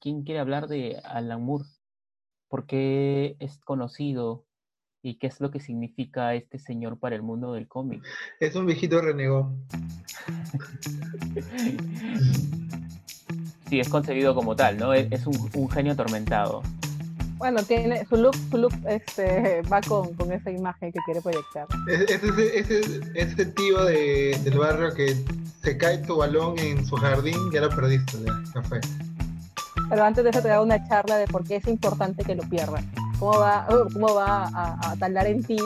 ¿quién, quiere hablar de Alan Moore? ¿Por qué es conocido? ¿Y qué es lo que significa este señor para el mundo del cómic? Es un viejito renegón. sí, es concebido como tal, ¿no? Es, un, genio atormentado. Bueno, tiene su look, su look este, va con, con esa imagen que quiere proyectar. Es, ese, ese, tío de, del barrio que se cae tu balón en su jardín, ya lo perdiste, ya, fue. Pero antes de eso te da una charla de por qué es importante que lo pierdas. Cómo va, uh, cómo va a, a taldar en ti,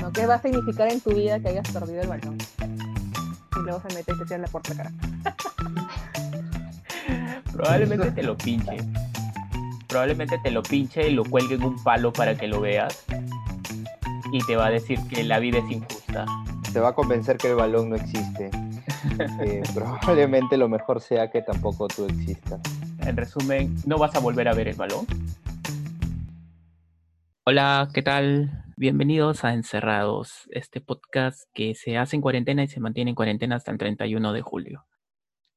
¿no? qué va a significar en tu vida que hayas perdido el balón. Y luego se mete y te cierra la puerta cara. Probablemente te lo pinche. Probablemente te lo pinche y lo cuelgue en un palo para que lo veas. Y te va a decir que la vida es injusta. Te va a convencer que el balón no existe. probablemente lo mejor sea que tampoco tú existas. En resumen, ¿no vas a volver a ver el balón? Hola, ¿qué tal? Bienvenidos a Encerrados, este podcast que se hace en cuarentena y se mantiene en cuarentena hasta el 31 de julio.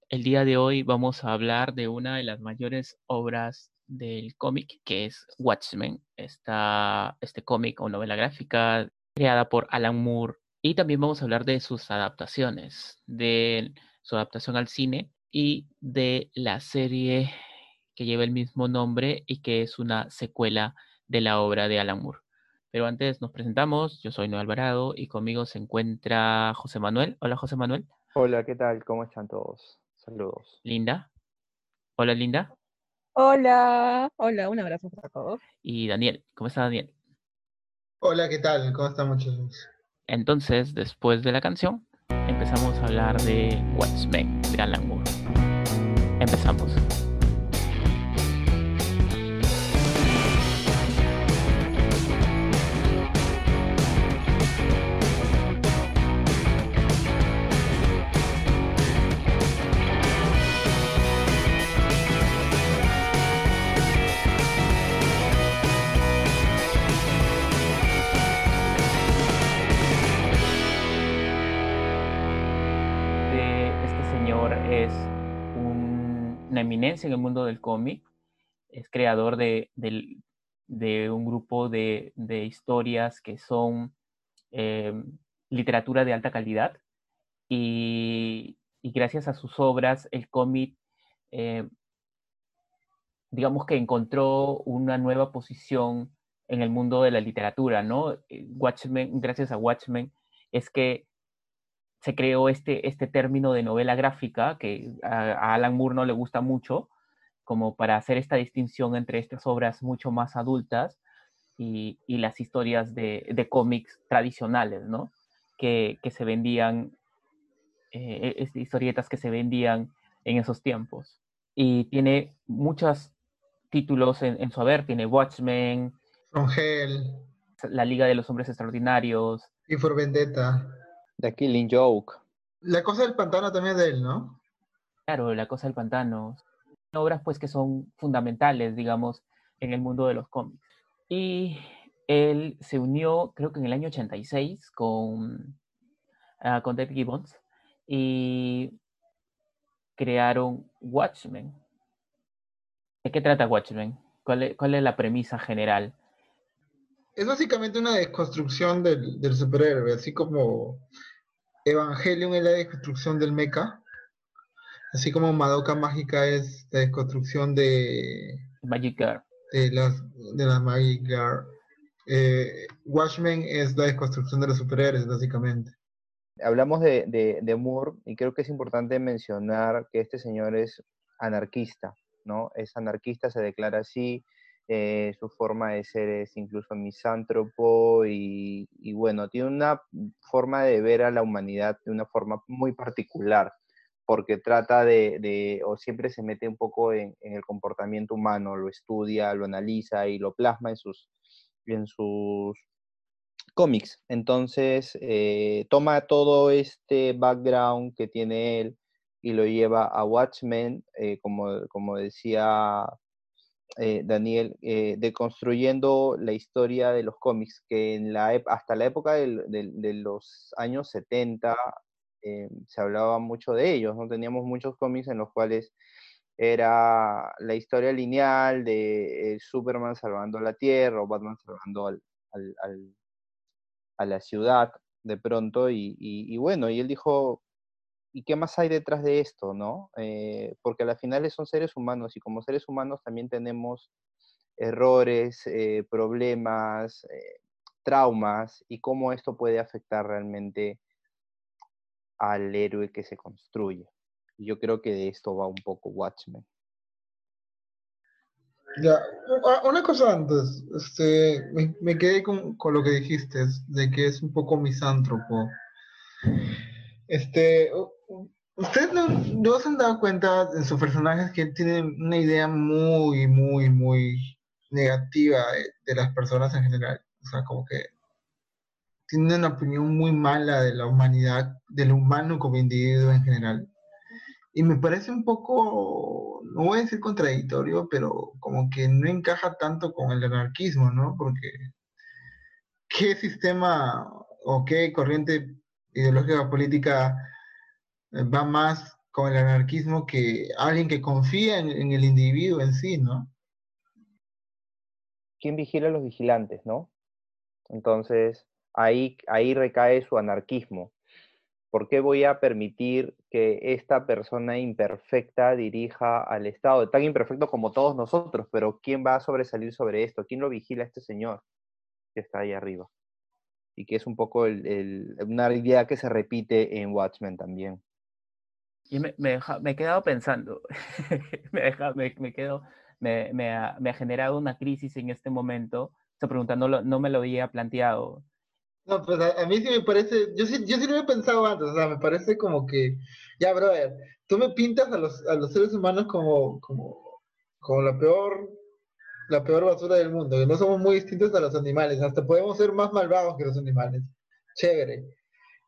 El día de hoy vamos a hablar de una de las mayores obras del cómic, que es Watchmen, esta, este cómic o novela gráfica creada por Alan Moore. Y también vamos a hablar de sus adaptaciones, de su adaptación al cine y de la serie que lleva el mismo nombre y que es una secuela de la obra de Alan Moore. Pero antes nos presentamos, yo soy Noé Alvarado y conmigo se encuentra José Manuel. Hola José Manuel. Hola, ¿qué tal? ¿Cómo están todos? Saludos. Linda. Hola, Linda. Hola. Hola, un abrazo para todos. Y Daniel. ¿Cómo está Daniel? Hola, ¿qué tal? ¿Cómo están muchachos? Entonces, después de la canción, empezamos a hablar de Watchmen de Alan Moore. Empezamos. En el mundo del cómic, es creador de, un grupo de, historias que son eh, literatura de alta calidad y, gracias a sus obras el cómic, eh, digamos que encontró una nueva posición en el mundo de la literatura, ¿no? Eh, Watchmen, gracias a Watchmen, es que se creó este, este término de novela gráfica que a, Alan Moore no le gusta mucho, como para hacer esta distinción entre estas obras mucho más adultas y, las historias de, cómics tradicionales, ¿no? Que, se vendían, eh, historietas que se vendían en esos tiempos. Y tiene muchos títulos en, su haber, tiene Watchmen, From Hell, La Liga de los Hombres Extraordinarios, y for Vendetta. The Killing Joke. La cosa del pantano también es de él, ¿no? Claro, La cosa del pantano. Obras pues que son fundamentales, digamos, en el mundo de los cómics. Y él se unió, creo que en el año 86, con, uh, con Dave Gibbons y crearon Watchmen. ¿De qué trata Watchmen? ¿Cuál es, la premisa general? Es básicamente una desconstrucción del, del superhéroe, así como Evangelion es la desconstrucción del mecha, así como Madoka Mágica es la desconstrucción de Magic Girl. De las, de las Magic Girl. Eh, Watchmen es la desconstrucción de los superhéroes, básicamente. Hablamos de, de, de, Moore y creo que es importante mencionar que este señor es anarquista, ¿no? Es anarquista, se declara así, eh, su forma de ser es incluso misántropo y, bueno, tiene una forma de ver a la humanidad de una forma muy particular, porque trata de, o siempre se mete un poco en, el comportamiento humano, lo estudia, lo analiza y lo plasma en sus, en sus cómics. Entonces, eh, toma todo este background que tiene él y lo lleva a Watchmen, eh, como, como decía eh, Daniel, deconstruyendo la historia de los cómics, que hasta la época de, los años 70 eh, se hablaba mucho de ellos, ¿no? Teníamos muchos cómics en los cuales era la historia lineal de eh, Superman salvando la Tierra o Batman salvando al, a la ciudad de pronto y, bueno, y él dijo, ¿y qué más hay detrás de esto, no? Eh, porque al final son seres humanos y como seres humanos también tenemos errores, eh, problemas, traumas y cómo esto puede afectar realmente al héroe que se construye. Yo creo que de esto va un poco Watchmen. Ya, una cosa antes, este, me, quedé con, lo que dijiste, de que es un poco misántropo. Este, ¿ustedes no, se han dado cuenta en sus personajes que tienen una idea muy, muy, muy negativa de, de las personas en general? O sea, como que tienen una opinión muy mala de la humanidad, del humano como individuo en general. Y me parece un poco, no voy a decir contradictorio, pero como que no encaja tanto con el anarquismo, ¿no? Porque ¿qué sistema o qué corriente ideológica política va más con el anarquismo que alguien que confía en, el individuo en sí, ¿no? ¿Quién vigila a los vigilantes, no? Entonces, ahí, recae su anarquismo. ¿Por qué voy a permitir que esta persona imperfecta dirija al Estado? Tan imperfecto como todos nosotros, pero ¿quién va a sobresalir sobre esto? ¿Quién lo vigila este señor que está ahí arriba? Y que es un poco una idea que se repite en Watchmen también. Y me, me, he quedado pensando, me, ha, generado una crisis en este momento. Esta pregunta no me lo había planteado no, pues a, mí sí me parece, yo sí, yo sí lo he pensado antes, o sea, me parece como que, ya, brother, tú me pintas a los, a los seres humanos como, como, como la peor, la peor basura del mundo, que no somos muy distintos a los animales, hasta podemos ser más malvados que los animales, chévere,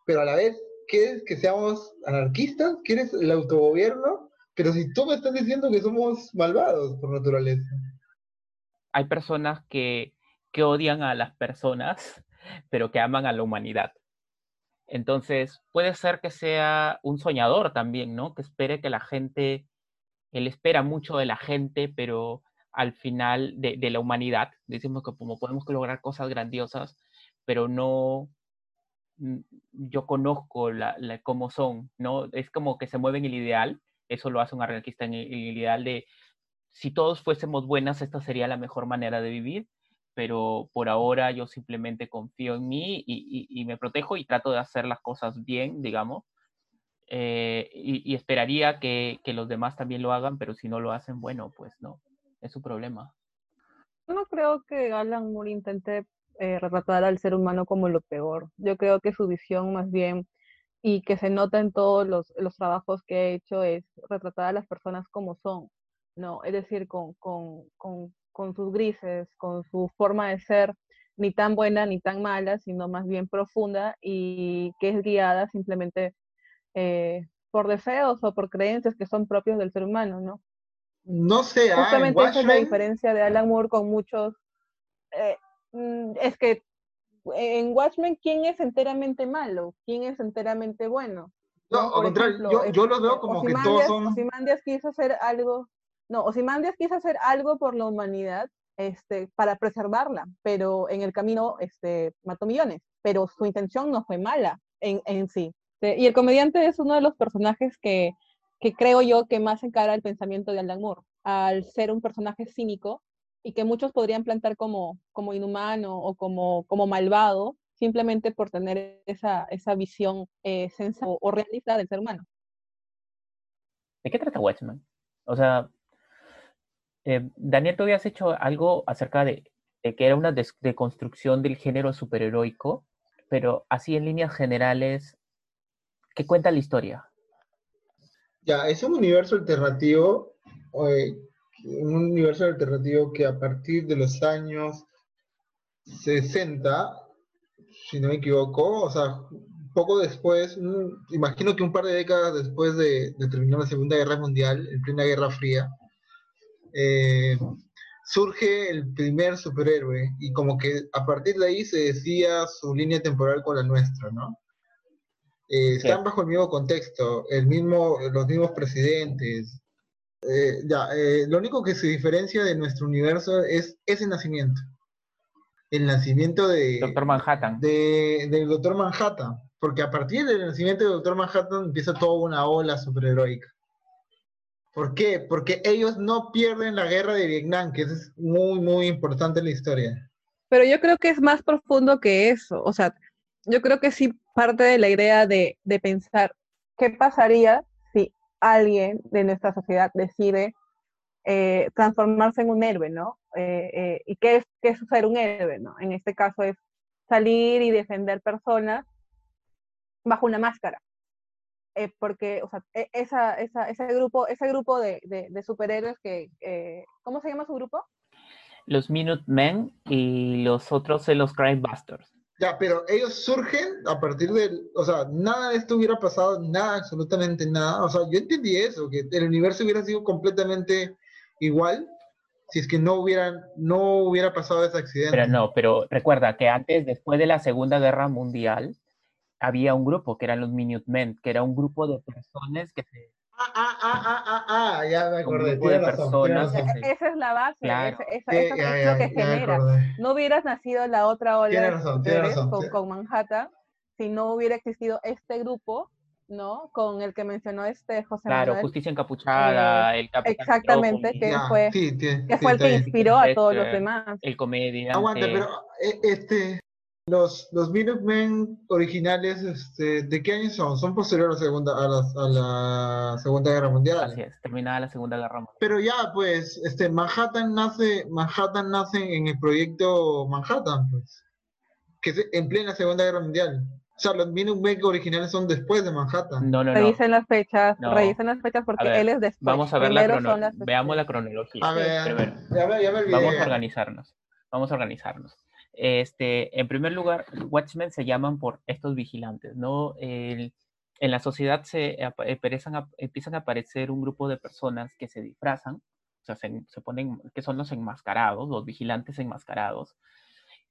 pero a la vez, ¿quieres que seamos anarquistas? ¿Quieres el autogobierno? Pero si tú me estás diciendo que somos malvados por naturaleza. Hay personas que, que odian a las personas pero que aman a la humanidad. Entonces, puede ser que sea un soñador también, ¿no? Que espere que la gente, él espera mucho de la gente, pero al final de, la humanidad, decimos que como podemos lograr cosas grandiosas, pero no, yo conozco la, cómo son, ¿no? Es como que se mueve en el ideal, eso lo hace un anarquista en el ideal de si todos fuésemos buenas, esta sería la mejor manera de vivir, pero por ahora yo simplemente confío en mí y, me protejo y trato de hacer las cosas bien, digamos. Eh, y, esperaría que, los demás también lo hagan, pero si no lo hacen, bueno, pues no, es su problema. Yo no creo que Alan Moore intente eh, retratar al ser humano como lo peor. Yo creo que su visión más bien y que se nota en todos los, trabajos que ha hecho es retratar a las personas como son, ¿no? Es decir, con con sus grises, con su forma de ser ni tan buena ni tan mala, sino más bien profunda y que es guiada simplemente eh, por deseos o por creencias que son propios del ser humano, ¿no? No sé, ah, Justamente esa es la diferencia de Alan Moore con muchos. Eh, mm, es que en Watchmen, ¿quién es enteramente malo? ¿Quién es enteramente bueno? No, al contrario, yo, yo, lo veo como que todos son. Ozymandias quiso hacer algo no, Ozymandias quiso hacer algo por la humanidad este, para preservarla, pero en el camino este, mató millones, pero su intención no fue mala en, en sí. Y el comediante es uno de los personajes que, que creo yo que más encara el pensamiento de Alan Moore, al ser un personaje cínico y que muchos podrían plantar como, como inhumano o como, como malvado, simplemente por tener esa, esa visión eh, o, realista del ser humano. ¿De qué trata Watchmen? O sea, eh, Daniel, tú habías hecho algo acerca de, que era una deconstrucción del género superheroico, pero así en líneas generales, ¿qué cuenta la historia? Ya, es un universo alternativo, eh, un universo alternativo que a partir de los años 60, si no me equivoco, o sea, poco después, imagino que un par de décadas después de, de terminar la Segunda Guerra Mundial, en plena Guerra Fría, eh, surge el primer superhéroe y como que a partir de ahí se decía su línea temporal con la nuestra, ¿no? Eh, están bajo el mismo contexto, el mismo, los mismos presidentes, Eh, ya, eh, lo único que se diferencia de nuestro universo es ese nacimiento. El nacimiento de... Doctor Manhattan. de- del Doctor Manhattan. Porque a partir del nacimiento del Doctor Manhattan empieza toda una ola superheroica. ¿Por qué? Porque ellos no pierden la guerra de Vietnam, que es muy, muy importante en la historia. Pero yo creo que es más profundo que eso. O sea, yo creo que sí parte de la idea de, de pensar qué pasaría si alguien de nuestra sociedad decide eh, transformarse en un héroe, ¿no? Eh, eh, ¿Y qué es, qué es ser un héroe, ¿no? En este caso es salir y defender personas bajo una máscara. Eh, porque, o sea, e- esa, esa- ese grupo, ese grupo de, de- de superhéroes que, eh, ¿cómo se llama su grupo? Los Minutemen y los otros son los Crime Busters. Ya, pero ellos surgen a partir del, o sea, nada de esto hubiera pasado, nada, absolutamente nada. O sea, yo entendí eso, que el universo hubiera sido completamente igual si es que no hubieran, no hubiera pasado ese accidente. Pero no, pero recuerda que antes, después de la Segunda Guerra Mundial, había un grupo que eran los Minutemen, que era un grupo de personas que se... Ah, ah, ah, ah, ah, ah, ya me Un acordé. grupo de razón, personas Esa es la base, Claro. esa- Sí, eso ya, es lo que ya genera. No hubieras nacido la otra ola Tiene de razón, tiene superhéroes razón, con, sí. con Manhattan si no hubiera existido este grupo, ¿no? Con el que mencionó este José Claro, Manuel, Justicia Encapuchada, el Capitán exactamente, que Ya, fue- sí, que sí, fue el que inspiró a todos los Este, demás. el comediante. Aguanta, pero eh, este, los, los Minutemen originales, este, ¿de qué año son? Son posteriores a la Segunda, a la, a la Segunda Guerra Mundial. Así es, terminada la Segunda Guerra Mundial. Pero ya, pues, este, Manhattan nace, Manhattan nace en el proyecto Manhattan, pues, que es en plena Segunda Guerra Mundial. O sea, los Minutemen originales son después de Manhattan. No, no, no. Revisen las fechas, No. revisen las fechas porque ver, él es después. Vamos a ver la Primero crono- son las- Veamos la cronología. A ver, primero. ya me, ya me olvidé. Vamos a organizarnos. Vamos a organizarnos. Este, en primer lugar, Watchmen se llaman por estos vigilantes, ¿no? El- en la sociedad se empiezan a, empiezan a aparecer un grupo de personas que se disfrazan, o sea, se, se ponen, que son los enmascarados, los vigilantes enmascarados,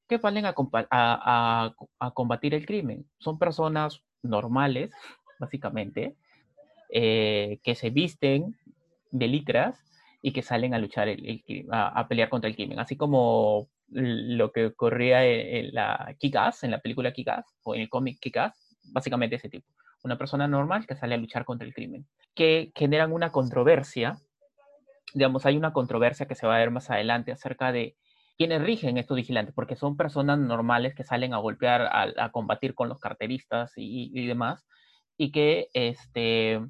que salen a, a- a- combatir el crimen. Son personas normales, básicamente, eh, que se visten de litras y que salen a luchar, el, el a, a pelear contra el crimen. Así como lo que ocurría en, en la Kick-Ass, en la película Kick-Ass, o en el cómic Kick-Ass, básicamente ese tipo. Una persona normal que sale a luchar contra el crimen. Que generan una controversia, digamos, hay una controversia que se va a ver más adelante acerca de quiénes rigen estos vigilantes, porque son personas normales que salen a golpear, a, combatir con los carteristas y, y demás, y que, este,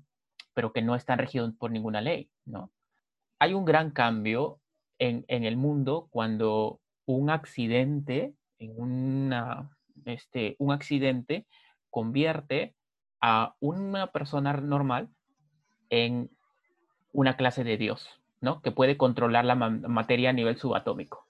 pero que no están regidos por ninguna ley, ¿no? Hay un gran cambio en el mundo cuando un accidente, en una, este, un accidente convierte a una persona normal en una clase de Dios, ¿no? Que puede controlar la ma- materia a nivel subatómico.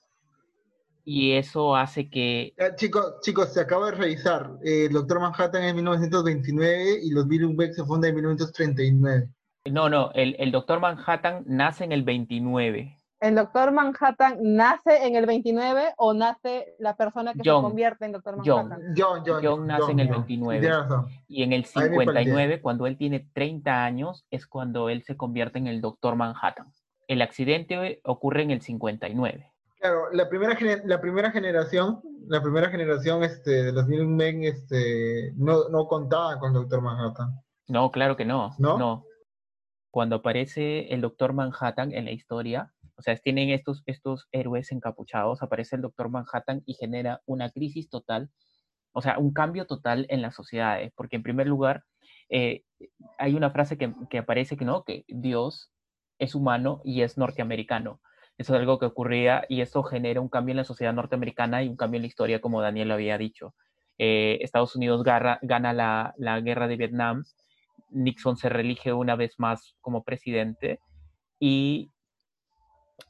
Y eso hace que chicos, chicos, se acaba de revisar. Eh, el Doctor Manhattan en 1929 y los Minutemen se fundan en 1939. No, no, el, el Doctor Manhattan nace en el 29. ¿El Doctor Manhattan nace en el 29 o nace la persona que John. se convierte en Doctor. Manhattan? John, John. John nace en el John. 29. Tienes razón. Y en el Ahí me perdí. 59, cuando él tiene 30 años, es cuando él se convierte en el Doctor Manhattan. El accidente ocurre en el 59. Claro, la primera, la primera generación, la primera generación este, de los Minutemen este, no, no contaba con Doctor Manhattan. No, claro que no. ¿No? Cuando aparece el Doctor Manhattan en la historia, o sea, tienen estos, estos héroes encapuchados, aparece el Doctor Manhattan y genera una crisis total, o sea, un cambio total en las sociedades, porque en primer lugar, eh, hay una frase que, que aparece que no, que Dios es humano y es norteamericano. Eso es algo que ocurría y eso genera un cambio en la sociedad norteamericana y un cambio en la historia, como Daniel había dicho. Eh, Estados Unidos gana la, la guerra de Vietnam, Nixon se reelige una vez más como presidente y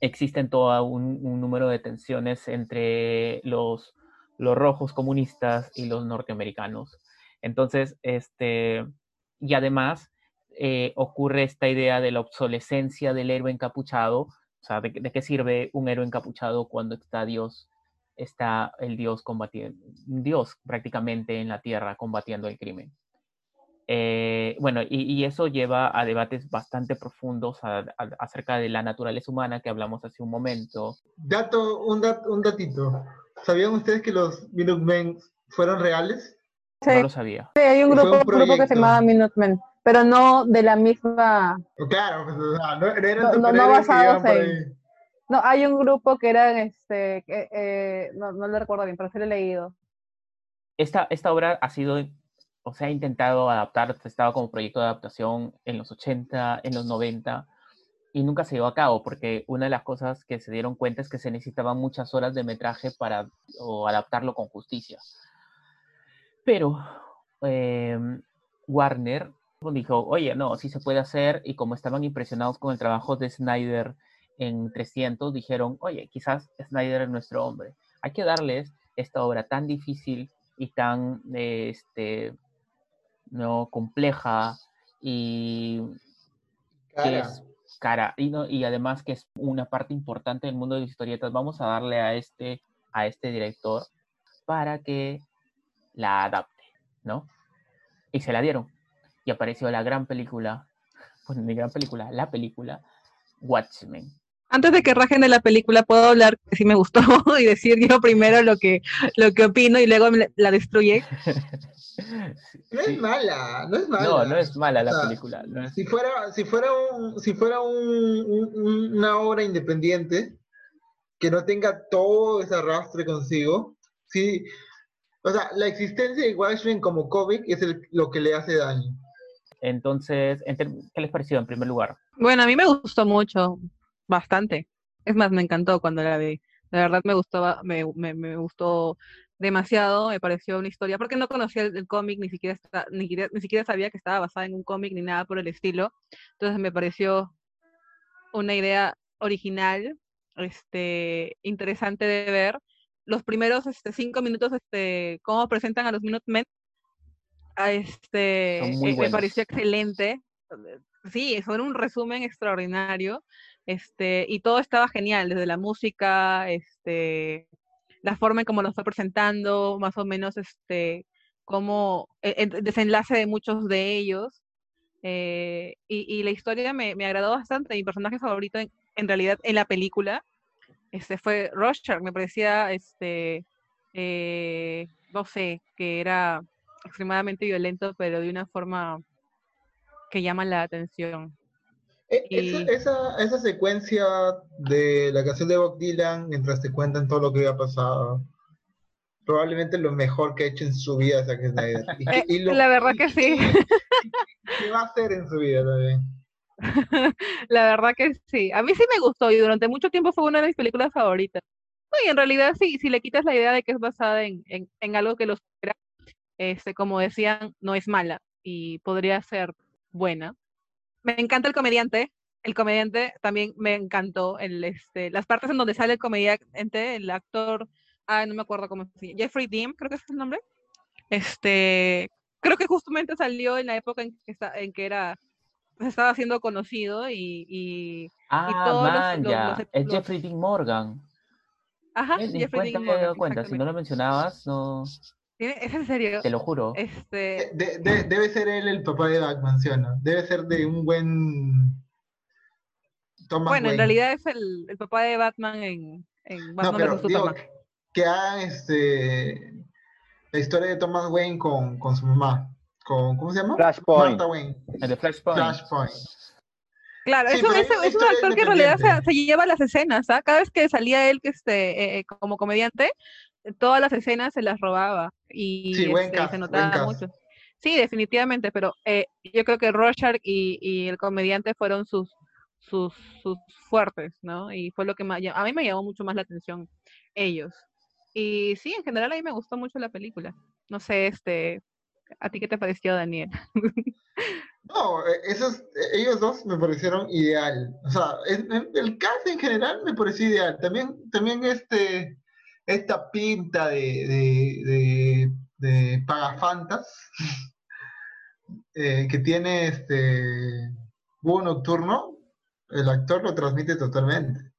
existen todo un, número de tensiones entre los, los rojos comunistas y los norteamericanos. Entonces, este, y además eh, ocurre esta idea de la obsolescencia del héroe encapuchado, o sea, ¿de, de qué sirve un héroe encapuchado cuando está Dios, está el Dios combatiendo, Dios prácticamente en la tierra combatiendo el crimen? Eh, bueno, y, y, eso lleva a debates bastante profundos a, a, acerca de la naturaleza humana que hablamos hace un momento. Dato, un, dat, un datito. ¿Sabían ustedes que los Minutemen fueron reales? Sí. No lo sabía. Sí, hay un grupo, un un grupo que se llamaba Minutemen, pero no de la misma... Claro, pues, o sea, no, no eran No, no, basados en-. No, hay un grupo que eran, este, eh, no, no lo recuerdo bien, pero sí lo he leído. Esta, esta obra ha sido, o sea, ha intentado adaptar, estaba como proyecto de adaptación en los 80, en los 90, y nunca se llevó a cabo, porque una de las cosas que se dieron cuenta es que se necesitaban muchas horas de metraje para adaptarlo con justicia. Pero eh, Warner dijo, oye, no, sí se puede hacer, y como estaban impresionados con el trabajo de Snyder en 300, dijeron, oye, quizás Snyder es nuestro hombre. Hay que darles esta obra tan difícil y tan este, no compleja y que es cara y, no, y además que es una parte importante del mundo de las historietas. Vamos a darle a este, a este director para que la adapte, ¿no? Y se la dieron. Y apareció la gran película, pues mi gran película, la película Watchmen. Antes de que rajen de la película, puedo hablar que sí me gustó y decir yo primero lo que, lo que opino y luego la destruye. No Sí. es mala, no es mala. No, no es mala la O sea, película. no es- Si fuera, si fuera, un, si fuera un- un- un- una obra independiente que no tenga todo ese arrastre consigo, sí, o sea, la existencia de Watchmen como cómic es el- lo que le hace daño. Entonces, ¿qué les pareció en primer lugar? Bueno, a mí me gustó mucho, bastante. Es más, me encantó cuando la vi. La verdad me gustó, ba- me, me, me gustó demasiado, me pareció una historia, porque no conocía el, el cómic, ni siquiera, ni, siquiera- ni siquiera sabía que estaba basada en un cómic ni nada por el estilo. Entonces me pareció una idea original, este, interesante de ver. Los primeros este, cinco minutos, este, cómo presentan a los Minutemen, a este, Son eh, me pareció excelente. Sí, fue un resumen extraordinario. Este, y todo estaba genial, desde la música, este, la forma en cómo lo fue presentando, más o menos, este, como e- el desenlace de muchos de ellos. eh, y, y la historia me, me agradó bastante. Mi personaje favorito, en, en realidad, en la película, este, fue Rorschach. Me parecía, este, eh, no sé, que era extremadamente violento, pero de una forma que llama la atención. E- Esa, Y- esa, esa secuencia de la canción de Bob Dylan, mientras te cuentan todo lo que había pasado, probablemente lo mejor que ha hecho en su vida Zack Snyder. Y, Eh, y lo- la verdad que sí. ¿Qué va a hacer en su vida también? La verdad que sí. A mí sí me gustó y durante mucho tiempo fue una de mis películas favoritas. No, y en realidad sí, si le quitas la idea de que es basada en, en, en algo que los este, como decían, no es mala y podría ser buena. Me encanta el comediante. El comediante también me encantó. El, este, las partes en donde sale el comediante, el actor, ah, no me acuerdo cómo se llama, Jeffrey Dean, creo que es el nombre. Este, creo que justamente salió en la época en que, está- en que era, se estaba haciendo conocido y, y Ah, todos los- man, los- los- es Jeffrey Dean Morgan. ajá, Jeffrey cuenta Dean Morgan, cuenta. Si no lo mencionabas, no. ¿Tiene- ¿Es en serio? Te lo juro. Este, De- de- debe ser él el papá de Batman, ¿sí o no? Debe ser de un buen Thomas bueno, en realidad es el, el papá de Batman en, en No, Batman pero vs digo Superman. que hagan este, la historia de Thomas Wayne con, con su mamá. Con, ¿Cómo se llama? Flashpoint. Martha Wayne. El de Flashpoint. Flashpoint. Claro, Sí, eso, pero eso- es un actor que en realidad se, se lleva las escenas, ¿ah? Cada vez que salía él que este, eh, como comediante, eh, todas las escenas se las robaba y, Sí, este, cast, se notaba mucho. Sí, definitivamente, pero eh, yo creo que Rorschach y, y el comediante fueron sus, sus, sus fuertes, ¿no? Y fue lo que más, a mí me llamó mucho más la atención ellos. Y sí, en general a mí me gustó mucho la película. No sé, este, ¿a ti qué te pareció, Daniel? No, eh, esos, eh, ellos dos me parecieron ideal. O sea, en- en- el cast en general me pareció ideal. También, también este, esta pinta de, de, de, de pagafantas eh, que tiene este Búho Nocturno, el actor lo transmite totalmente.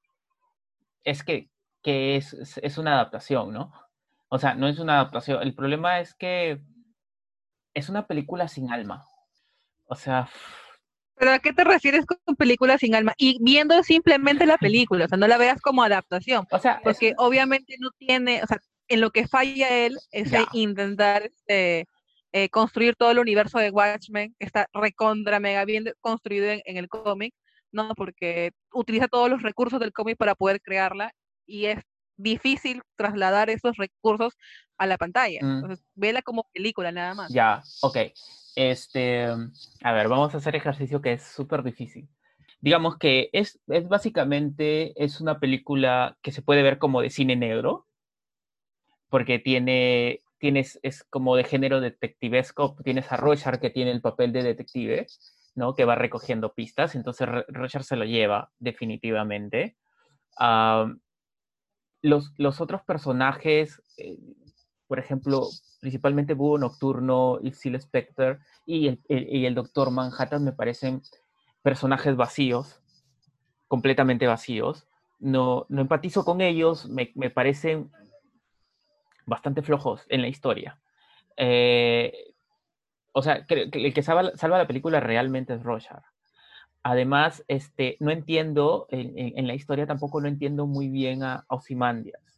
Es que, que es, es- una adaptación, ¿no? O sea, no es una adaptación. El problema es que es una película sin alma. O sea, ¿Pero a qué te refieres con película sin alma? Y viendo simplemente la película, o sea, no la veas como adaptación, o sea, es- porque obviamente no tiene, o sea, en lo que falla él es Ya. intentar este, eh, construir todo el universo de Watchmen, que está recontra mega bien construido en, en el cómic, ¿no? Porque utiliza todos los recursos del cómic para poder crearla y es difícil trasladar esos recursos a la pantalla. Mm. Entonces, vela como película nada más. Ya, ok. Este, a ver, vamos a hacer ejercicio que es súper difícil. Digamos que es, es básicamente, es una película que se puede ver como de cine negro, porque tiene, tienes, es como de género detectivesco, tienes a Rochard que tiene el papel de detective, ¿no? Que va recogiendo pistas, entonces Ro- Rochard se lo lleva definitivamente. Ah, los, los otros personajes, eh, por ejemplo, principalmente Búho Nocturno Seal Spectre y el, el- y el Doctor Manhattan me parecen personajes vacíos, completamente vacíos. No, no empatizo con ellos, me, me parecen bastante flojos en la historia. Eh, o sea, creo que el que salva, la película realmente es Rochard. Además, este, no entiendo, en, la historia tampoco no entiendo muy bien a Ozymandias.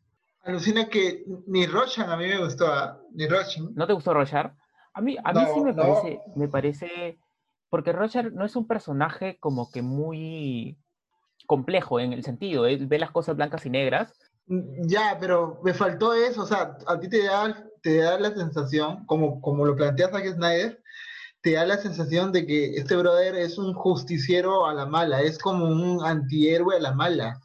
Alucina que ni Roshan a mí me gustó, ¿ah? ni Roshan. ¿No te gustó Rochard? A mí, a mí sí me no. parece, me parece, porque Rochard no es un personaje como que muy complejo en el sentido, él ve las cosas blancas y negras. Mm, Ya, pero me faltó eso, o sea, a ti te da, te da la sensación, como, como lo plantea Zack Snyder, te da la sensación de que este brother es un justiciero a la mala, es como un antihéroe a la mala.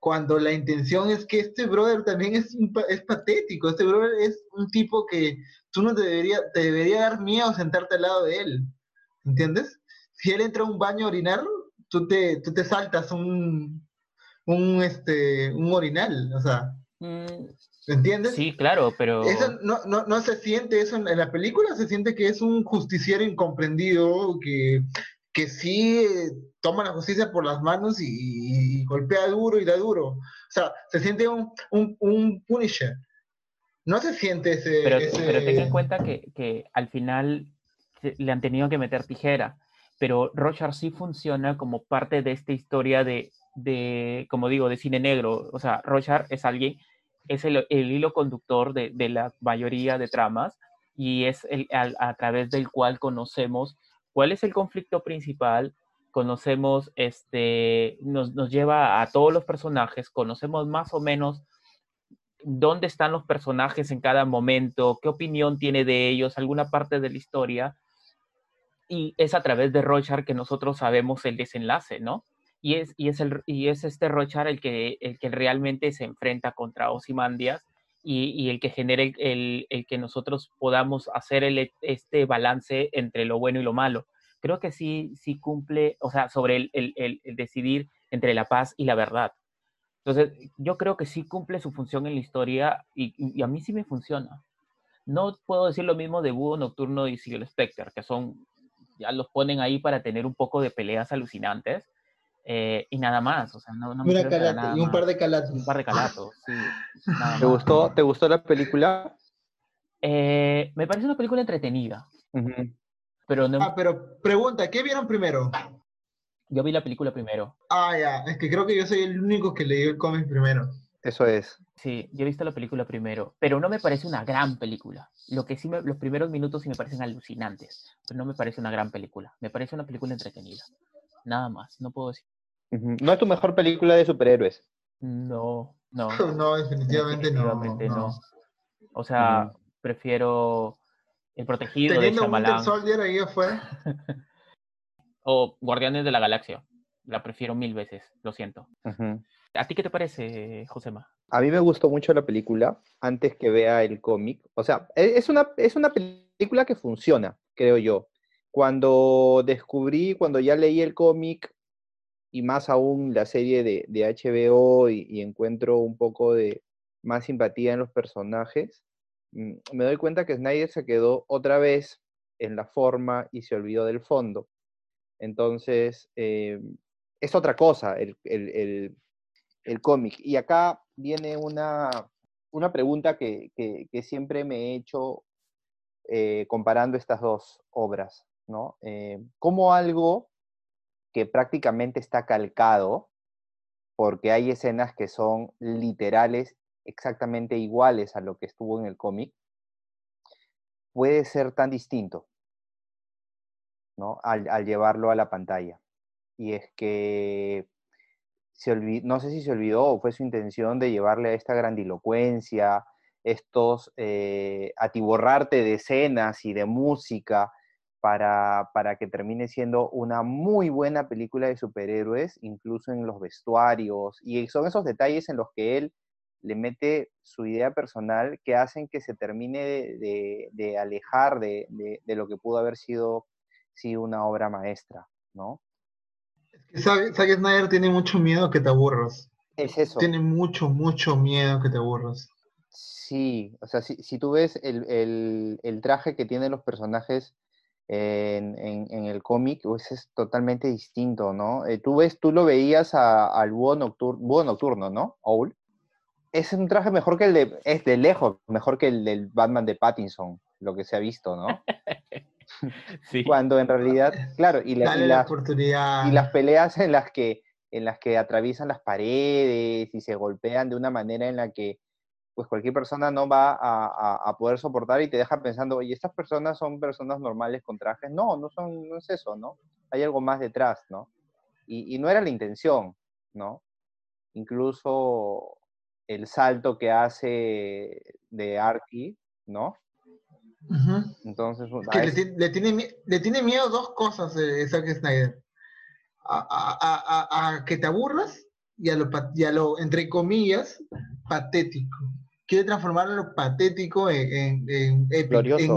Cuando la intención es que este brother también es, es patético, este brother es un tipo que tú no te debería, te debería dar miedo sentarte al lado de él, ¿entiendes? Si él entra a un baño a orinar, tú te, tú te saltas un, un, este, un orinal, o sea, Mm, ¿entiendes? sí, claro, pero Eso no, no, no se siente eso en, en la película, se siente que es un justiciero incomprendido que, que sí eh, toma la justicia por las manos y, y golpea duro y da duro. O sea, se siente un, un, un Punisher. No se siente ese... pero, ese- pero ten en cuenta que, que al final le han tenido que meter tijera, pero Rochard sí funciona como parte de esta historia de, de como digo, de cine negro. O sea, Rochard es alguien, es el, el hilo conductor de, de la mayoría de tramas y es el, a, través del cual conocemos cuál es el conflicto principal, conocemos, este, nos, nos lleva a todos los personajes, conocemos más o menos dónde están los personajes en cada momento, qué opinión tiene de ellos, alguna parte de la historia. Y es a través de Rochard que nosotros sabemos el desenlace, ¿no? Y es, y es, el, y es este Rochard el que, el que realmente se enfrenta contra Ozymandias y, el que genera el, el, que nosotros podamos hacer el, este balance entre lo bueno y lo malo. Creo que sí, sí cumple, o sea, sobre el, el, decidir entre la paz y la verdad. Entonces, yo creo que sí cumple su función en la historia y, a mí sí me funciona. No puedo decir lo mismo de Búho Nocturno y Seal Spectre, que son, ya los ponen ahí para tener un poco de peleas alucinantes eh, y nada más. O sea, no, no me calata nada y un par de calatos. Un par de calatos, sí. ¿Te gustó, ¿Te gustó la película? Eh, me parece una película entretenida, pero no, Ah, pero pregunta, ¿qué vieron primero? yo vi la película primero. Ah, ya, es que creo que yo soy el único que leyó el cómic primero. Eso es. Sí, yo he visto la película primero, pero no me parece una gran película. Lo que sí, me- los primeros minutos sí me parecen alucinantes, pero no me parece una gran película. Me parece una película entretenida. Nada más, no puedo decir. No es tu mejor película de superhéroes. No, no. No, definitivamente no. definitivamente no. no. O sea, prefiero El Protegido de Winter Shyamalan Soldier ahí afuera. o Guardianes de la Galaxia. La prefiero mil veces, lo siento. ¿A ti qué te parece, Josema? A mí me gustó mucho la película antes que vea el cómic. O sea, e- es una, es una película que funciona, creo yo. Cuando descubrí, cuando ya leí el cómic y más aún la serie de, de HBO y, encuentro un poco de más simpatía en los personajes, mm, me doy cuenta que Snyder se quedó otra vez en la forma y se olvidó del fondo. Entonces, eh, es otra cosa el, el- el- cómic. Y acá viene una, una pregunta que, que- siempre me he hecho eh, comparando estas dos obras. ¿no? Eh, como algo que prácticamente está calcado, porque hay escenas que son literales, exactamente iguales a lo que estuvo en el cómic, puede ser tan distinto, ¿no? Al, llevarlo a la pantalla. Y es que se no sé si se olvidó o fue su intención de llevarle a esta grandilocuencia, estos eh, atiborrarte de escenas y de música para, para, que termine siendo una muy buena película de superhéroes, incluso en los vestuarios, y son esos detalles en los que él le mete su idea personal que hacen que se termine de, de, alejar de, de, lo que pudo haber sido, sido una obra maestra, ¿no? Zack Snyder tiene mucho miedo que te aburras. Es eso. Tiene mucho, mucho miedo que te aburras. Sí, o sea, si, si tú ves el, el, el, traje que tienen los personajes en, en, en el cómic, pues es totalmente distinto, ¿no? Eh, tú ves, tú lo veías a, al búho nocturno, búho nocturno, ¿no? Owl. Es un traje mejor que el de, es de lejos, mejor que el del Batman de Pattinson, lo que se ha visto, ¿no? Cuando en realidad, claro, y, la, y, las peleas en las que en las que atraviesan las paredes y se golpean de una manera en la que pues cualquier persona no va a, poder soportar y te deja pensando, oye, estas personas son personas normales con trajes. No, no, son, no es eso, ¿no? Hay algo más detrás, ¿no? Y, y no era la intención, ¿no? Incluso el salto que hace de Arky, ¿no? Entonces, le, tiene, le tiene miedo dos cosas eh, Zack Snyder. A, que te aburras y a, lo, y a lo, entre comillas, patético. Quiere transformar lo patético en, en,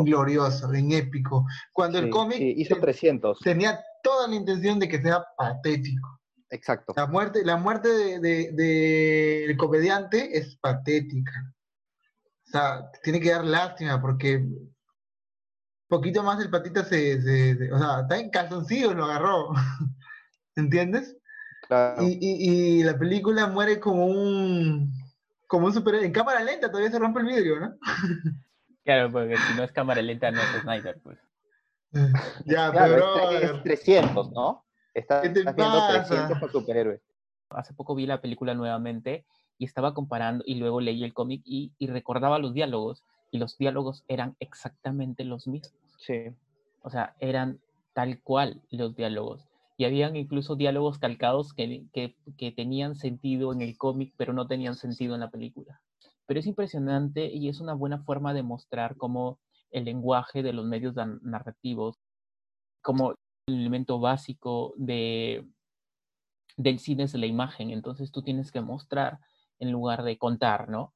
glorioso, en épico. Cuando el cómic hizo 300. tenía toda la intención de que sea patético. Exacto. La muerte, la muerte del de, de, comediante es patética. O sea, tiene que dar lástima porque poquito más el patita se, se, o sea, está en calzoncillo, lo agarró. ¿Entiendes? Claro. Y, y, y, la película muere como un como un super en cámara lenta todavía se rompe el vidrio, ¿no? claro, porque si no es cámara lenta no es Snyder, pues. ya, claro, pero es, es 300, ¿no? Está, haciendo 300 con superhéroes. Hace poco vi la película nuevamente y estaba comparando y luego leí el cómic y, y recordaba los diálogos y los diálogos eran exactamente los mismos. Sí. O sea, eran tal cual los diálogos. Y habían incluso diálogos calcados que, que, tenían sentido en el cómic, pero no tenían sentido en la película. Pero es impresionante y es una buena forma de mostrar cómo el lenguaje de los medios narrativos, como el elemento básico de, del cine es la imagen. Entonces tú tienes que mostrar en lugar de contar, ¿no?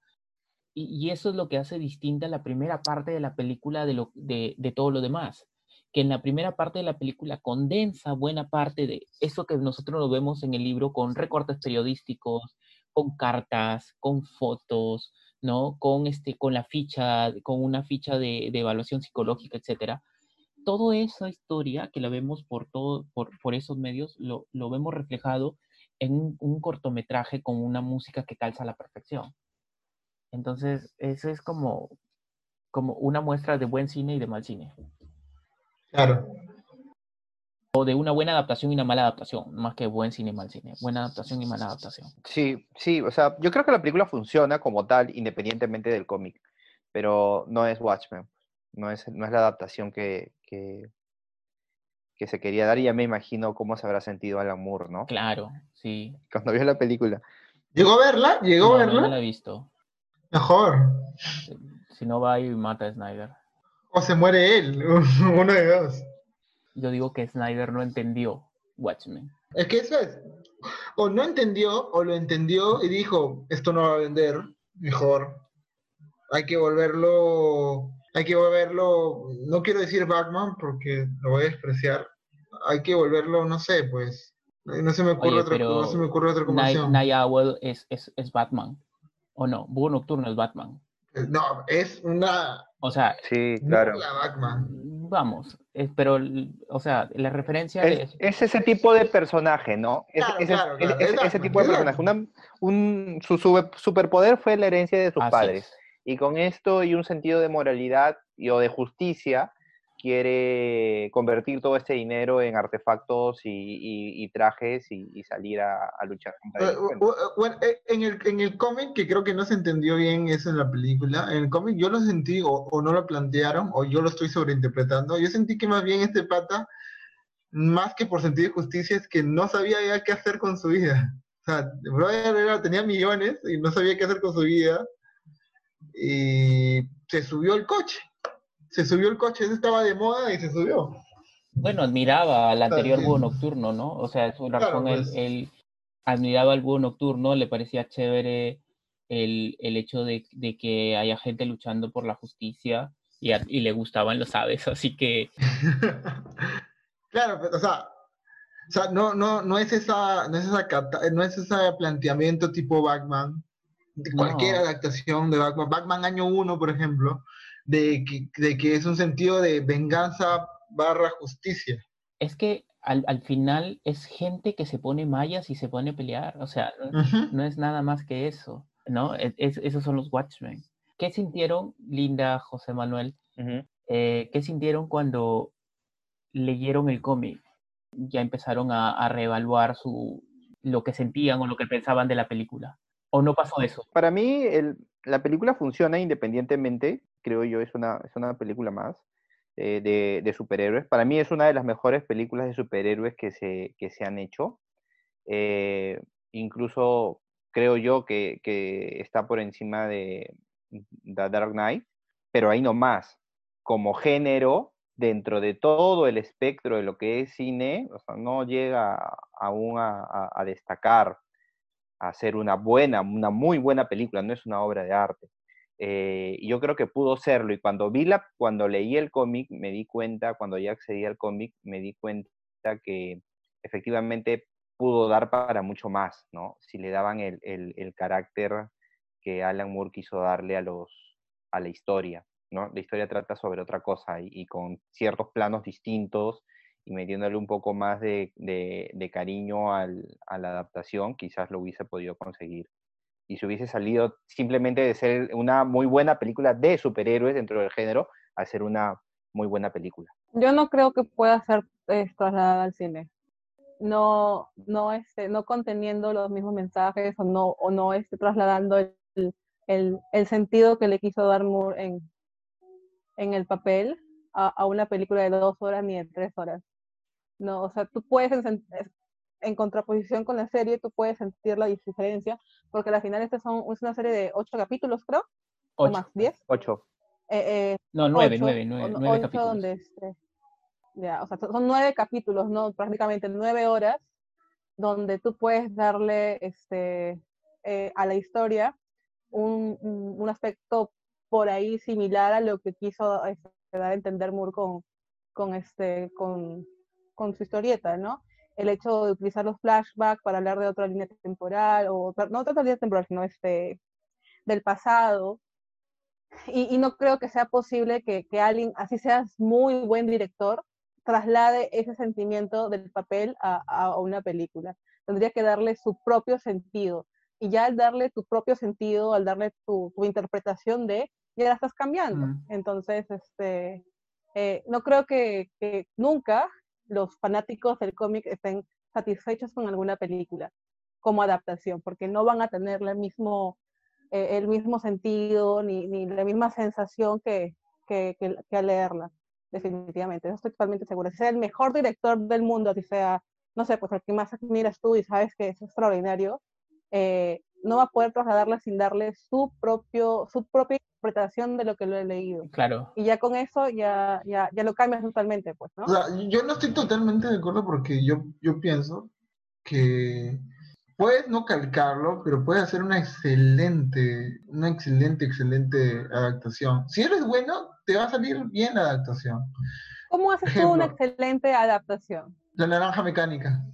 y, eso es lo que hace distinta la primera parte de la película de, lo, de, de, todo lo demás. Que en la primera parte de la película condensa buena parte de eso que nosotros lo vemos en el libro con recortes periodísticos, con cartas, con fotos, ¿no? Con, este, con la ficha, con una ficha de, de evaluación psicológica, etcétera. Toda esa historia que la vemos por, todo, por, por esos medios, lo, lo vemos reflejado en un, un cortometraje con una música que calza a la perfección. Entonces, eso es como, como una muestra de buen cine y de mal cine. Claro. O de una buena adaptación y una mala adaptación, más que buen cine y mal cine. Buena adaptación y mala adaptación. Sí, sí, o sea, yo creo que la película funciona como tal, independientemente del cómic, pero no es Watchmen, no es, no es la adaptación que, que, que se quería dar y ya me imagino cómo se habrá sentido Alan Moore, ¿no? Claro, sí. Cuando vio la película. ¿Llegó a verla? ¿Llegó no, a verla? No la he visto. Mejor. Si no va y mata a Snyder. O se muere él, uno de dos. Yo digo que Snyder no entendió Watchmen. Es que eso es. O no entendió, o lo entendió y dijo, esto no va a vender, mejor. Hay que volverlo, hay que volverlo, no quiero decir Batman porque lo voy a despreciar. Hay que volverlo, no sé, pues. No se me ocurre, Oye, otra, no se me ocurre otra Night, combinación. Night Owl es, es, es Batman. ¿O no? Búho Nocturno es Batman. No, es una. O sea, Sí, claro. La vamos. es- pero, o sea, la referencia Es, es ese tipo de personaje, ¿no? Es- Claro, ese, claro, claro, es ese tipo de personaje. Una- un, su sube- superpoder fue la herencia de sus Así padres. es. Y con esto y un sentido de moralidad y, o de justicia, quiere convertir todo este dinero en artefactos y, trajes y, salir a, luchar contra eh, Bueno, eh, en el, en el cómic, que creo que no se entendió bien eso en la película, en el cómic yo lo sentí, o, o, no lo plantearon, o yo lo estoy sobreinterpretando, yo sentí que más bien este pata, más que por sentido de justicia, es que no sabía ya qué hacer con su vida. O sea, brother tenía millones y no sabía qué hacer con su vida, y se subió el coche se subió el coche, ese estaba de moda y se subió. Bueno, admiraba al anterior búho nocturno, ¿no? O sea, su razón, pues. él, admiraba al búho nocturno, le parecía chévere el, hecho de, que haya gente luchando por la justicia y, le gustaban los aves, así que... claro, pero, o sea, o sea, no, no, no es esa, no es esa, no es ese planteamiento tipo Batman, de cualquier adaptación de Batman, Batman año 1, por ejemplo, de que, es un sentido de venganza barra justicia. Es que al, final es gente que se pone mallas y se pone a pelear, o sea, no, es nada más que eso, ¿no? E, esos son los Watchmen. ¿Qué sintieron, Linda, José Manuel? Eh, ¿Qué sintieron cuando leyeron el cómic? Ya empezaron a, reevaluar su, lo que sentían o lo que pensaban de la película. ¿O no pasó eso? Para mí, la película funciona independientemente creo yo, es una, es una película más eh, de, superhéroes. Para mí es una de las mejores películas de superhéroes que se, que se han hecho. Eh, incluso creo yo que, que, está por encima de The Dark Knight, pero ahí no más. Como género, dentro de todo el espectro de lo que es cine, o sea, no llega aún a, a destacar, a ser una buena, una muy buena película, no es una obra de arte. Eh, yo creo que pudo serlo. Y cuando vi la, cuando leí el cómic, me di cuenta, cuando ya accedí al cómic, me di cuenta que efectivamente pudo dar para mucho más, ¿no? Si le daban el, el, carácter que Alan Moore quiso darle a, los, a la historia, ¿no? La historia trata sobre otra cosa y, con ciertos planos distintos y metiéndole un poco más de, de, cariño a la adaptación, quizás lo hubiese podido conseguir y se hubiese salido simplemente de ser una muy buena película de superhéroes dentro del género a ser una muy buena película. Yo no creo que pueda ser eh, trasladada al cine. No, no, este, no conteniendo los mismos mensajes o no, o no esté trasladando el, el, el, sentido que le quiso dar Moore en, en el papel a, a, una película de dos horas ni de tres horas. No, o sea, tú puedes en contraposición con la serie, tú puedes sentir la diferencia, porque al final esta son, es una serie de ocho capítulos, creo. ¿O más? ¿Diez? Ocho. Eh, eh, no, nueve, nueve, nueve, nueve capítulos. Donde este, ya, o sea, son nueve capítulos, ¿no? Prácticamente nueve horas, donde tú puedes darle este, eh, a la historia un, un, aspecto por ahí similar a lo que quiso este, dar a entender Moore con, con, este, con, con su historieta, ¿no? El hecho de utilizar los flashbacks para hablar de otra línea temporal, o no otra línea temporal, sino este, del pasado. Y, no creo que sea posible que, que, alguien, así seas muy buen director, traslade ese sentimiento del papel a, a, una película. Tendría que darle su propio sentido. Y ya al darle tu propio sentido, al darle tu, tu interpretación de, ya la estás cambiando. Mm. Entonces, este, eh, no creo que, que, nunca los fanáticos del cómic estén satisfechos con alguna película como adaptación, porque no van a tener el mismo, eh, el mismo sentido ni, ni, la misma sensación que, que, que, al leerla, definitivamente. Eso estoy totalmente segura. Si sea el mejor director del mundo, si sea, no sé, pues el que más admiras tú y sabes que es extraordinario, eh, no va a poder trasladarla sin darle su, propio, su propia interpretación de lo que lo he leído. Claro. Y ya con eso ya, ya, ya lo cambias totalmente, pues, ¿no? O sea, yo no estoy totalmente de acuerdo porque yo, yo pienso que puedes no calcarlo, pero puedes hacer una excelente, una excelente, excelente adaptación. Si eres bueno, te va a salir bien la adaptación. ¿Cómo haces tú una excelente adaptación? La naranja mecánica.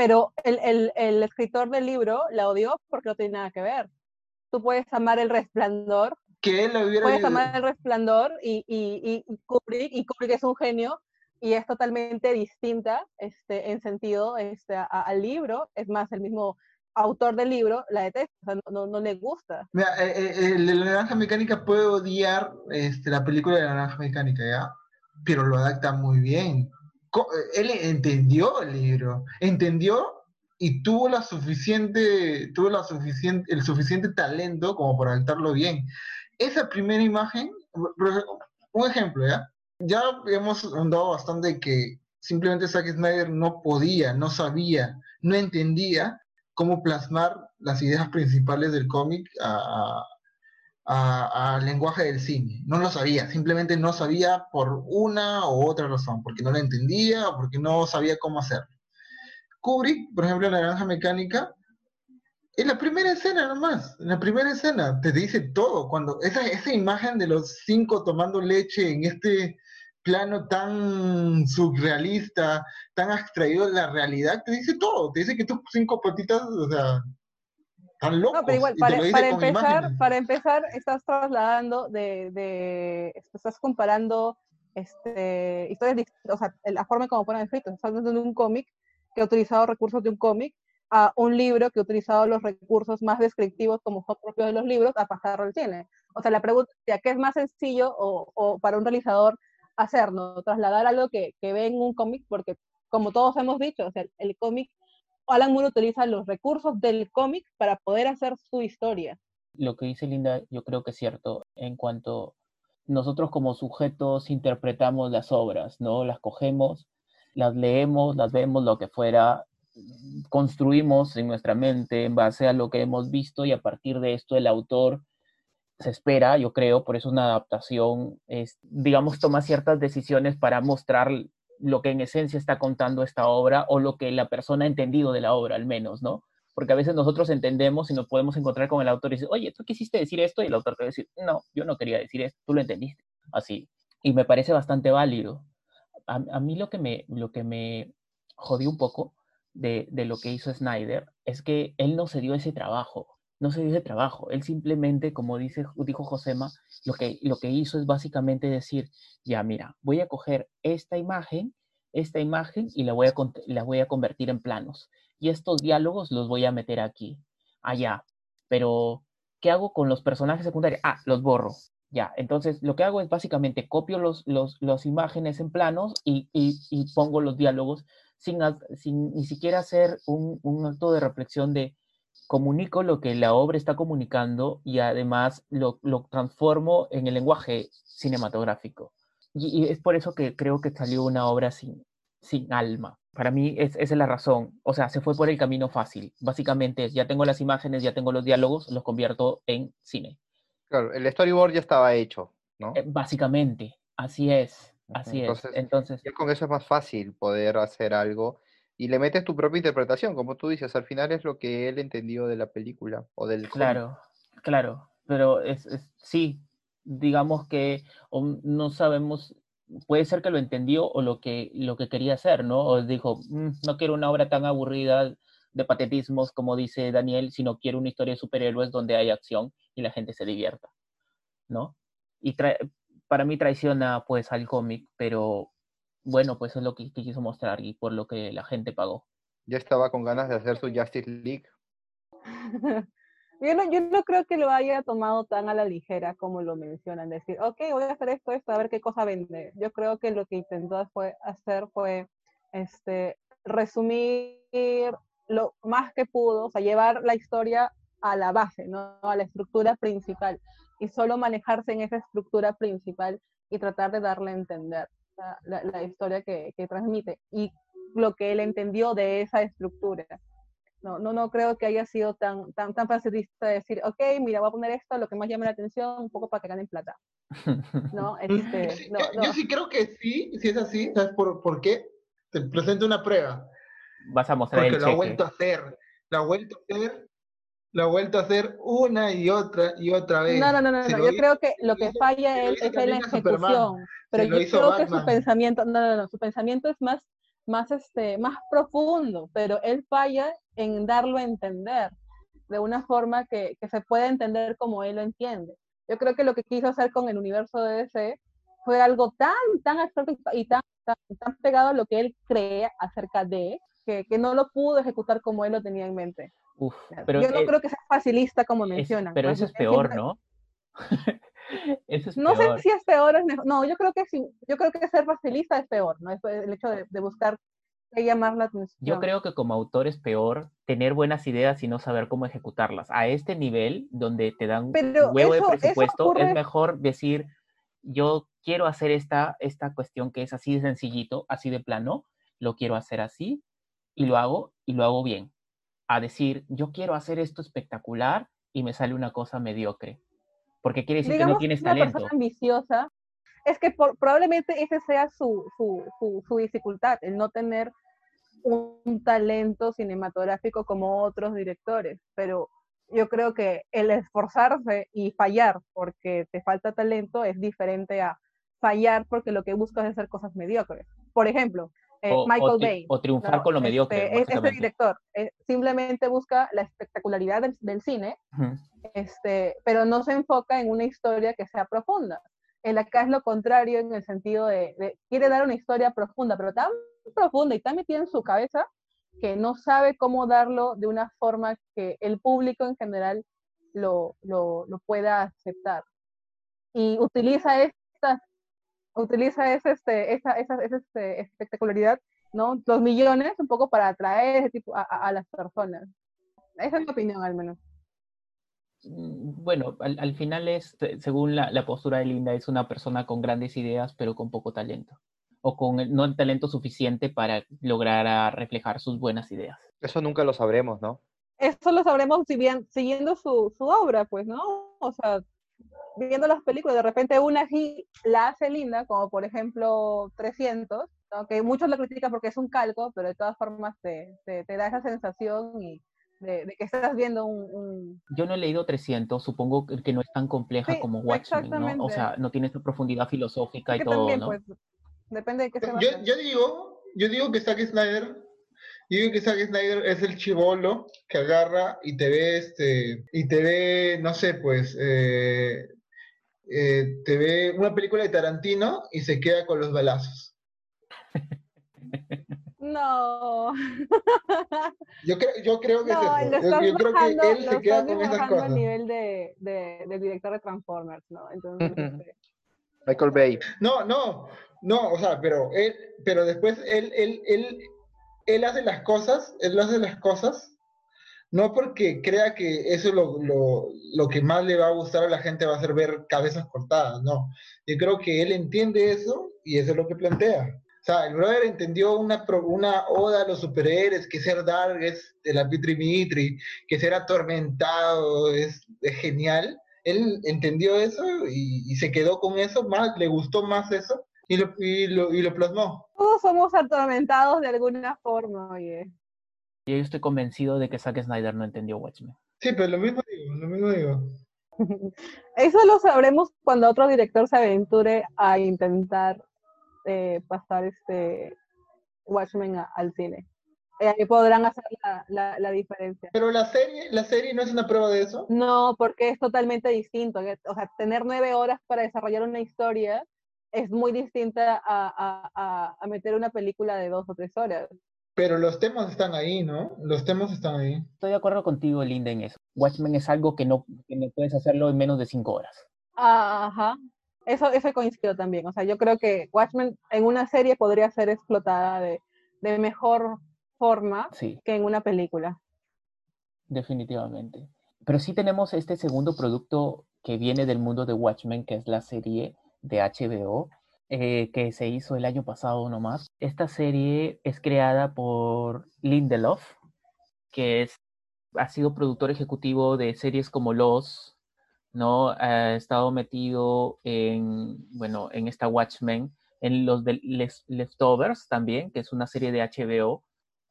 Pero el, el, el escritor del libro la odió porque no tiene nada que ver. Tú puedes amar el resplandor que él lo hubiera Puedes amar el resplandor y, y, y, Kubrick, y Kubrick es un genio y es totalmente distinta este, en sentido este, al libro. Es más, el mismo autor del libro la detesta, o sea, no, no, le gusta. Mira, eh, eh, el de la naranja mecánica puede odiar este, la película de la naranja mecánica, ¿ya? pero lo adapta muy bien. Él entendió el libro, entendió y tuvo la suficiente, tuvo la suficiente, el suficiente talento como para adaptarlo bien. Esa primera imagen, un ejemplo, ¿ya? Ya hemos dado bastante que simplemente Zack Snyder no podía, no sabía, no entendía cómo plasmar las ideas principales del cómic al lenguaje del cine. No lo sabía, simplemente no sabía por una u otra razón, porque no lo entendía o porque no sabía cómo hacerlo. Kubrick, por ejemplo, en La Naranja Mecánica, en la primera escena nomás, en la primera escena, te dice todo. Cuando esa, esa imagen de los cinco tomando leche en este plano tan surrealista, tan abstraído de la realidad, te dice todo. Te dice que tus cinco patitas, o sea, están locos. No, pero igual, para, empezar, para empezar, estás trasladando de, de estás comparando este, historias distintas, o sea, la forma como fueron escritos. Estás hablando de un cómic que ha utilizado recursos de un cómic a un libro que ha utilizado los recursos más descriptivos como son propios de los libros a pasarlo al cine. O sea, la pregunta es, ¿qué es más sencillo o, o para un realizador hacerlo, trasladar algo que, que ve en un cómic, porque como todos hemos dicho, o sea, el cómic, Alan Moore utiliza los recursos del cómic para poder hacer su historia. Lo que dice Linda, yo creo que es cierto, en cuanto nosotros como sujetos interpretamos las obras, ¿no? Las cogemos, las leemos, las vemos, lo que fuera, construimos en nuestra mente en base a lo que hemos visto y a partir de esto el autor se espera, yo creo, por eso una adaptación, es, digamos, toma ciertas decisiones para mostrar lo que en esencia está contando esta obra o lo que la persona ha entendido de la obra, al menos, ¿no? Porque a veces nosotros entendemos y nos podemos encontrar con el autor y decir, oye, tú quisiste decir esto, y el autor te va a decir, no, yo no quería decir esto, tú lo entendiste, así. Y me parece bastante válido. A, a mí lo que me, lo que me jodió un poco de, de lo que hizo Snyder es que él no se dio ese trabajo no se dio trabajo. Él simplemente, como dice, dijo Josema, lo que, lo que hizo es básicamente decir, ya mira, voy a coger esta imagen, esta imagen y la voy a, la voy a convertir en planos. Y estos diálogos los voy a meter aquí, allá. Pero, ¿qué hago con los personajes secundarios? Ah, los borro. Ya, entonces lo que hago es básicamente copio los, los, imágenes en planos y, pongo los diálogos sin, sin, ni siquiera hacer un, un acto de reflexión de, comunico lo que la obra está comunicando y además lo, transformo en el lenguaje cinematográfico. Y, es por eso que creo que salió una obra sin, sin alma. Para mí es, esa es la razón. O sea, se fue por el camino fácil. Básicamente ya tengo las imágenes, ya tengo los diálogos, los convierto en cine. Claro, el storyboard ya estaba hecho, ¿no? Eh, básicamente, así es. Así es. Entonces, con eso es más fácil poder hacer algo y le metes tu propia interpretación, como tú dices, al final es lo que él entendió de la película o del... Claro, claro, pero es, sí, digamos que no sabemos, puede ser que lo entendió o lo que, lo que quería hacer, ¿no? O dijo, mm, no quiero una obra tan aburrida de patetismos como dice Daniel, sino quiero una historia de superhéroes donde hay acción y la gente se divierta, ¿no? Y para mí traiciona pues al cómic, pero bueno, pues es lo que, quiso mostrar y por lo que la gente pagó. Ya estaba con ganas de hacer su Justice League. yo, no, yo no creo que lo haya tomado tan a la ligera como lo mencionan, decir, ok, voy a hacer esto, esto, a ver qué cosa vende. Yo creo que lo que intentó fue hacer fue este, resumir lo más que pudo, o sea, llevar la historia a la base, ¿no? a la estructura principal, y solo manejarse en esa estructura principal y tratar de darle a entender la, historia que, transmite y lo que él entendió de esa estructura. No, no, no creo que haya sido tan, tan, tan facilista decir, ok, mira, voy a poner esto, lo que más llame la atención, un poco para que ganen plata. ¿No? Este, yo, sí creo que sí, si es así, ¿sabes por, por qué? Te presento una prueba. Vas a mostrar Porque lo ha vuelto a hacer, lo ha vuelto a hacer lo ha vuelto a hacer una y otra y otra vez. No, no, no, no, yo creo que lo que falla él es en la ejecución, pero yo creo que su pensamiento, no, no, no, su pensamiento es más, más, este, más profundo, pero él falla en darlo a entender de una forma que, que se puede entender como él lo entiende. Yo creo que lo que quiso hacer con el universo de DC fue algo tan, tan abstracto y tan, tan, tan pegado a lo que él cree acerca de, que, que no lo pudo ejecutar como él lo tenía en mente pero Yo no creo que sea facilista como mencionan. pero eso es peor, ¿no? Eso es No sé si es peor o es mejor. No, yo creo que sí. Yo creo que ser facilista es peor, ¿no? Es el hecho de, de buscar qué llamar la atención. Yo creo que como autor es peor tener buenas ideas y no saber cómo ejecutarlas. A este nivel, donde te dan Pero un huevo eso- de presupuesto, ocurre- es mejor decir, yo quiero hacer esta, esta cuestión que es así de sencillito, así de plano, lo quiero hacer así, y lo hago, y lo hago bien. A decir, yo quiero hacer esto espectacular y me sale una cosa mediocre. Porque quiere decir que no tienes una talento. persona ambiciosa, es que por- probablemente ese sea su, su, su, su dificultad, el no tener un talento cinematográfico como otros directores. Pero yo creo que el esforzarse y fallar porque te falta talento es diferente a fallar porque lo que buscas es hacer cosas mediocres. Por ejemplo, eh, O, o Michael tri- Bay. o triunfar ¿no? con lo mediocre, Este, es- este director eh, simplemente busca la espectacularidad del- del cine este, pero no se enfoca en una historia que sea profunda. El acá es lo contrario en el sentido de, de- quiere dar una historia profunda, pero tan profunda y tan metida en su cabeza que no sabe cómo darlo de una forma que el público en general lo, lo, lo pueda aceptar. Y utiliza esta, utiliza ese, este, esa, esa, esa, este, espectacularidad, ¿no? Los millones un poco para atraer ese tipo a, a- a las personas. Esa es mi opinión al menos. Mm, Bueno, al, al final es, se- según la, la postura de Linda, es una persona con grandes ideas, pero con poco talento. O con el- no el talento suficiente para lograr ah, reflejar sus buenas ideas. Eso nunca lo sabremos, ¿no? eso lo sabremos si bien, siguiendo su, su obra, pues, ¿no? O sea, viendo las películas, de repente una sí la hace linda, como por ejemplo 300, ¿no? que muchos la critican porque es un calco, pero de todas formas te, te, te da esa sensación y de, de que estás viendo un... un- Yo no he leído 300, supongo que no es tan compleja Sí, como Watchmen, ¿no? O sea, no tiene esa profundidad filosófica y que todo, también, ¿no? pues, depende de qué se Yo, yo digo, yo digo que Zack Snyder, yo digo que Zack Snyder es el chivolo que agarra y te ve, este, y te ve, no sé, pues, eh, eh, te ve una película de Tarantino y se queda con los balazos. No, Yo creo, yo creo que no, es lo eso. Yo, estás yo creo bajando, que él lo se queda con esas nivel de, de, del director de Transformers, ¿no? Entonces, este, Michael Bay. No, no, no, o sea, pero él, pero después él, él, él, él hace las cosas, él hace las cosas, no porque crea que eso lo, lo, lo que más le va a gustar a la gente va a ser ver cabezas cortadas, no. Yo creo que él entiende eso y eso es lo que plantea. O sea, el brother entendió una, una oda a los superhéroes, que ser Dark es de la Pitri Mitri, que ser atormentado es, es genial. Él entendió eso y, y se quedó con eso, más, le gustó más eso y lo, y lo, y lo plasmó. todos somos atormentados de alguna forma, oye. Yo estoy convencido de que Zack Snyder no entendió Watchmen. Sí, pero lo mismo digo, lo mismo digo. Eso lo sabremos cuando otro director se aventure a intentar eh, pasar este Watchmen a- al cine. Eh, ahí podrán hacer la, la- la diferencia. Pero la serie, la serie no es una prueba de eso. No, porque es totalmente distinto. O sea, tener nueve horas para desarrollar una historia es muy distinta a, a- a- a meter una película de dos o tres horas. Pero los temas están ahí, ¿no? Los temas están ahí. Estoy de acuerdo contigo, Linda, en eso. Watchmen es algo que no, que no puedes hacerlo en menos de cinco horas. Ajá. Eso, eso coincido también. O sea, yo creo que Watchmen en una serie podría ser explotada de, de mejor forma Sí, que en una película. definitivamente. Pero sí tenemos este segundo producto que viene del mundo de Watchmen, que es la serie de HBO, eh, que se hizo el año pasado nomás. Esta serie es creada por Lindelof, que es, ha sido productor ejecutivo de series como Los, ¿no? Ha estado metido en, bueno, en esta Watchmen, en los de Les- Leftovers también, que es una serie de HBO,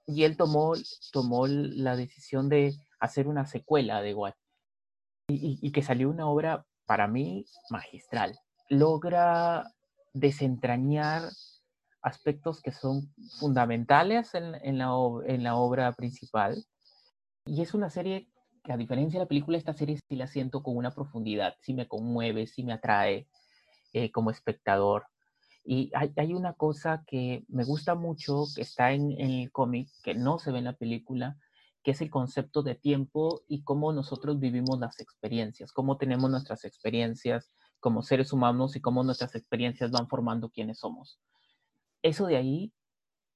y él tomó, tomó la decisión de hacer una secuela de Watchmen, y, y- y que salió una obra, para mí, magistral. Logra desentrañar aspectos que son fundamentales en, la, obra principal, y es una serie que a diferencia de la película, esta serie sí la siento con una profundidad, sí me conmueve, sí me atrae eh, como espectador. Y hay, hay una cosa que me gusta mucho, que está en, en el cómic, que no se ve en la película, que es el concepto de tiempo y cómo nosotros vivimos las experiencias, cómo tenemos nuestras experiencias como seres humanos y cómo nuestras experiencias van formando quiénes somos. Eso de ahí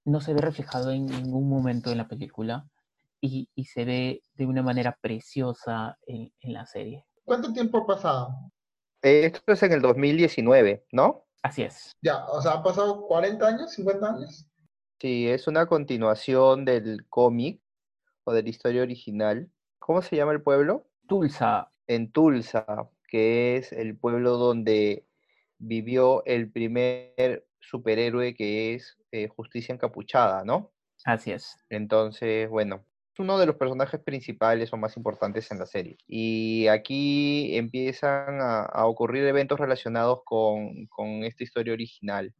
no se ve reflejado en ningún momento en la película y, se ve de una manera preciosa en, la serie. ¿Cuánto tiempo ha pasado? Eh, esto es en el 2019, ¿no? Así es. Ya, o sea, ¿han pasado 40 años, 50 años? Sí, es una continuación del cómic o de la historia original. ¿Cómo se llama el pueblo? Tulsa. En Tulsa, que es el pueblo donde vivió el primer superhéroe que es eh, Justicia Encapuchada, ¿no? Así es. Entonces, bueno, es uno de los personajes principales o más importantes en la serie. Y aquí empiezan a, ocurrir eventos relacionados con, esta historia original,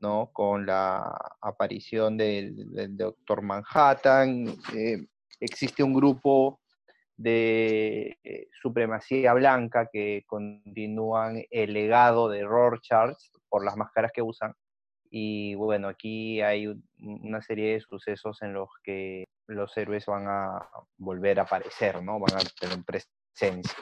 ¿no? Con la aparición del, Doctor Manhattan. Eh, existe un grupo de eh, supremacía blanca que continúan el legado de Rorschach por las máscaras que usan. Y bueno, aquí hay una serie de sucesos en los que los héroes van a volver a aparecer, ¿no? Van a tener presencia.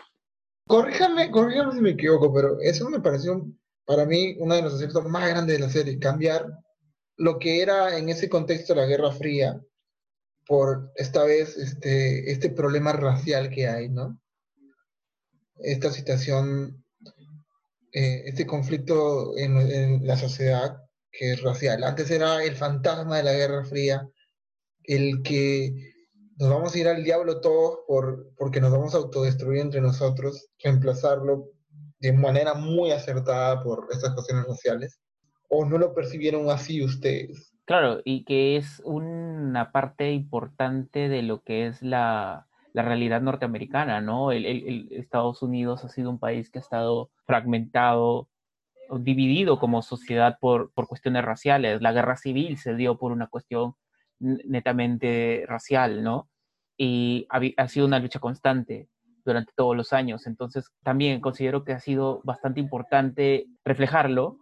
Corríjame, corríjame si me equivoco, pero eso me pareció para mí uno de los aspectos más grandes de la serie, cambiar lo que era en ese contexto la Guerra Fría por esta vez este, este problema racial que hay, ¿no? Esta situación, eh, este conflicto en, en, la sociedad que es racial. Antes era el fantasma de la Guerra Fría, el que nos vamos a ir al diablo todos por, porque nos vamos a autodestruir entre nosotros, reemplazarlo de manera muy acertada por estas cuestiones raciales. ¿O no lo percibieron así ustedes? Claro, y que es una parte importante de lo que es la, realidad norteamericana, ¿no? El, Estados Unidos ha sido un país que ha estado fragmentado, dividido como sociedad por, por cuestiones raciales. La guerra civil se dio por una cuestión netamente racial, ¿no? Y ha, sido una lucha constante durante todos los años. Entonces, también considero que ha sido bastante importante reflejarlo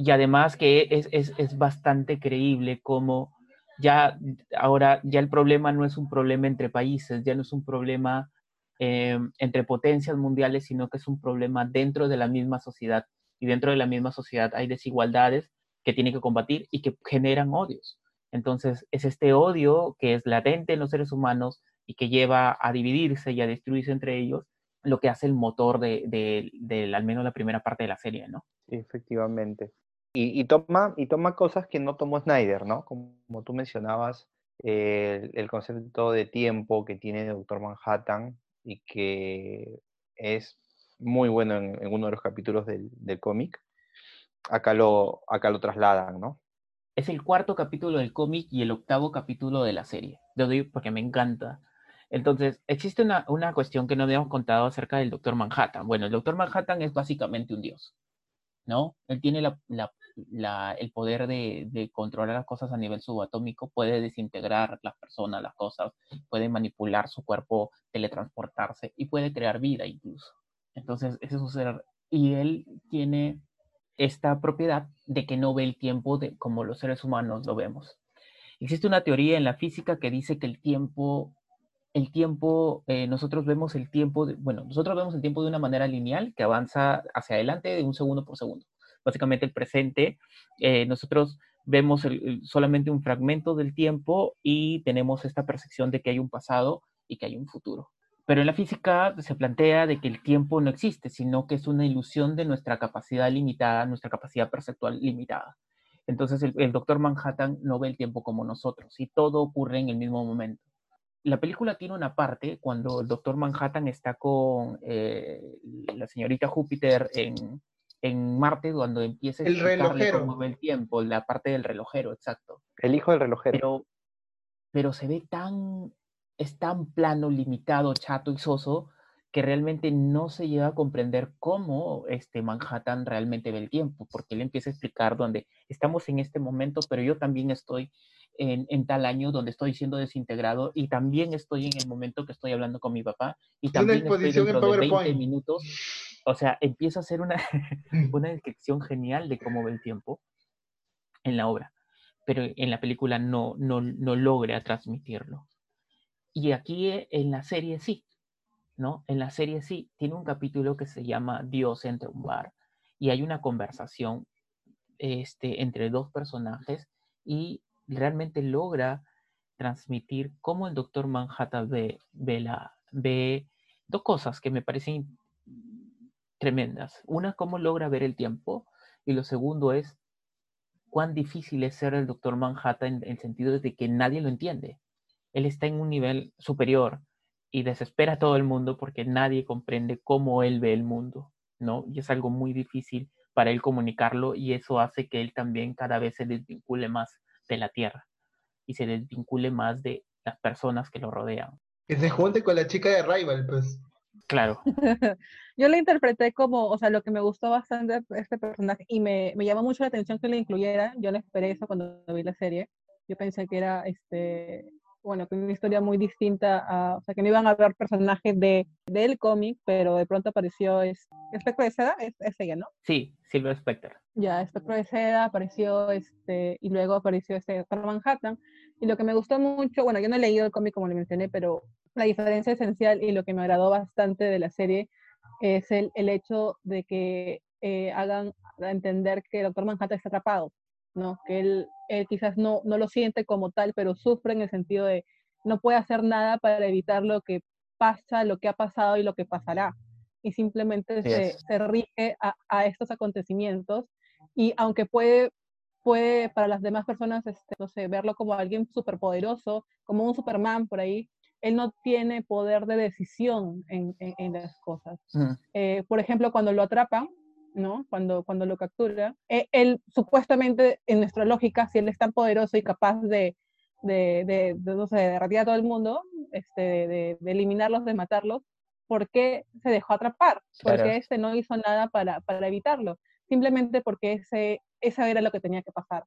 y además que es, es, es bastante creíble como ya ahora ya el problema no es un problema entre países, ya no es un problema eh, entre potencias mundiales, sino que es un problema dentro de la misma sociedad. Y dentro de la misma sociedad hay desigualdades que tiene que combatir y que generan odios. Entonces, es este odio que es latente en los seres humanos y que lleva a dividirse y a destruirse entre ellos, lo que hace el motor de, de, al menos la primera parte de la serie, ¿no? efectivamente. Y, toma, y toma cosas que no tomó Snyder, ¿no? Como, tú mencionabas, el, concepto de tiempo que tiene Doctor Manhattan y que es muy bueno en, uno de los capítulos del, del cómic. Acá lo, acá lo trasladan, ¿no? Es el cuarto capítulo del cómic y el octavo capítulo de la serie. Lo digo porque me encanta. Entonces, existe una, una cuestión que no habíamos contado acerca del Doctor Manhattan. Bueno, el Doctor Manhattan es básicamente un dios, ¿no? Él tiene la, la, el poder de, controlar las cosas a nivel subatómico, puede desintegrar las personas, las cosas, puede manipular su cuerpo, teletransportarse y puede crear vida incluso. Entonces, ese es un ser. Y él tiene esta propiedad de que no ve el tiempo de, como los seres humanos lo vemos. Existe una teoría en la física que dice que el tiempo, el tiempo, eh, nosotros vemos el tiempo, de, bueno, nosotros vemos el tiempo de una manera lineal que avanza hacia adelante de un segundo por segundo. Básicamente el presente, eh, nosotros vemos solamente un fragmento del tiempo y tenemos esta percepción de que hay un pasado y que hay un futuro. Pero en la física se plantea de que el tiempo no existe, sino que es una ilusión de nuestra capacidad limitada, nuestra capacidad perceptual limitada. Entonces el, doctor Manhattan no ve el tiempo como nosotros y todo ocurre en el mismo momento. La película tiene una parte cuando el doctor Manhattan está con eh, la señorita Júpiter en, en Marte, cuando empieza a el relojero. cómo el tiempo, la parte del relojero, exacto. El hijo del relojero. Pero, pero se ve tan es tan plano, limitado, chato y soso que realmente no se llega a comprender cómo este Manhattan realmente ve el tiempo, porque él empieza a explicar donde estamos en este momento, pero yo también estoy en, tal año donde estoy siendo desintegrado y también estoy en el momento que estoy hablando con mi papá y también estoy dentro de 20 minutos. O sea, empieza a hacer una, una descripción genial de cómo ve el tiempo en la obra, pero en la película no, no, no logra transmitirlo. Y aquí eh, en la serie sí, ¿no? En la serie sí, tiene un capítulo que se llama Dios entre un bar y hay una conversación este, entre dos personajes y realmente logra transmitir cómo el doctor Manhattan ve, ve, la, ve dos cosas que me parecen tremendas. Una, cómo logra ver el tiempo y lo segundo es cuán difícil es ser el doctor Manhattan en el sentido de que nadie lo entiende. Él está en un nivel superior y desespera a todo el mundo porque nadie comprende cómo él ve el mundo, ¿no? Y es algo muy difícil para él comunicarlo y eso hace que él también cada vez se desvincule más de la Tierra y se desvincule más de las personas que lo rodean. Que se junte con la chica de Rival, pues. Claro. Yo le interpreté como, o sea, lo que me gustó bastante de este personaje y me, me llamó mucho la atención que le incluyera. Yo no esperé eso cuando vi la serie. Yo pensé que era este bueno, que una historia muy distinta, a, o sea, que no iban a haber personajes de, del cómic, pero de pronto apareció es, Espectro de Seda, es, es, ella, ¿no? Sí, Silver Spectre. Ya, Espectro de Seda apareció, este, y luego apareció este Doctor Manhattan, y lo que me gustó mucho, bueno, yo no he leído el cómic como le mencioné, pero la diferencia esencial y lo que me agradó bastante de la serie es el, el hecho de que eh, hagan entender que Doctor Manhattan está atrapado, ¿no? Que él, quizás no, no lo siente como tal, pero sufre en el sentido de no puede hacer nada para evitar lo que pasa, lo que ha pasado y lo que pasará. Y simplemente se, se, rige a, a, estos acontecimientos. Y aunque puede, puede para las demás personas, este, no sé, verlo como alguien superpoderoso, como un Superman por ahí, él no tiene poder de decisión en, en, en las cosas. Mm. Eh, por ejemplo, cuando lo atrapan, ¿no? Cuando, cuando lo captura. E, él, supuestamente, en nuestra lógica, si él es tan poderoso y capaz de, de, de, de no sé, de derretir a todo el mundo, este, de, de, eliminarlos, de matarlos, ¿por qué se dejó atrapar? Porque este no hizo nada para, para evitarlo. Simplemente porque ese, esa era lo que tenía que pasar.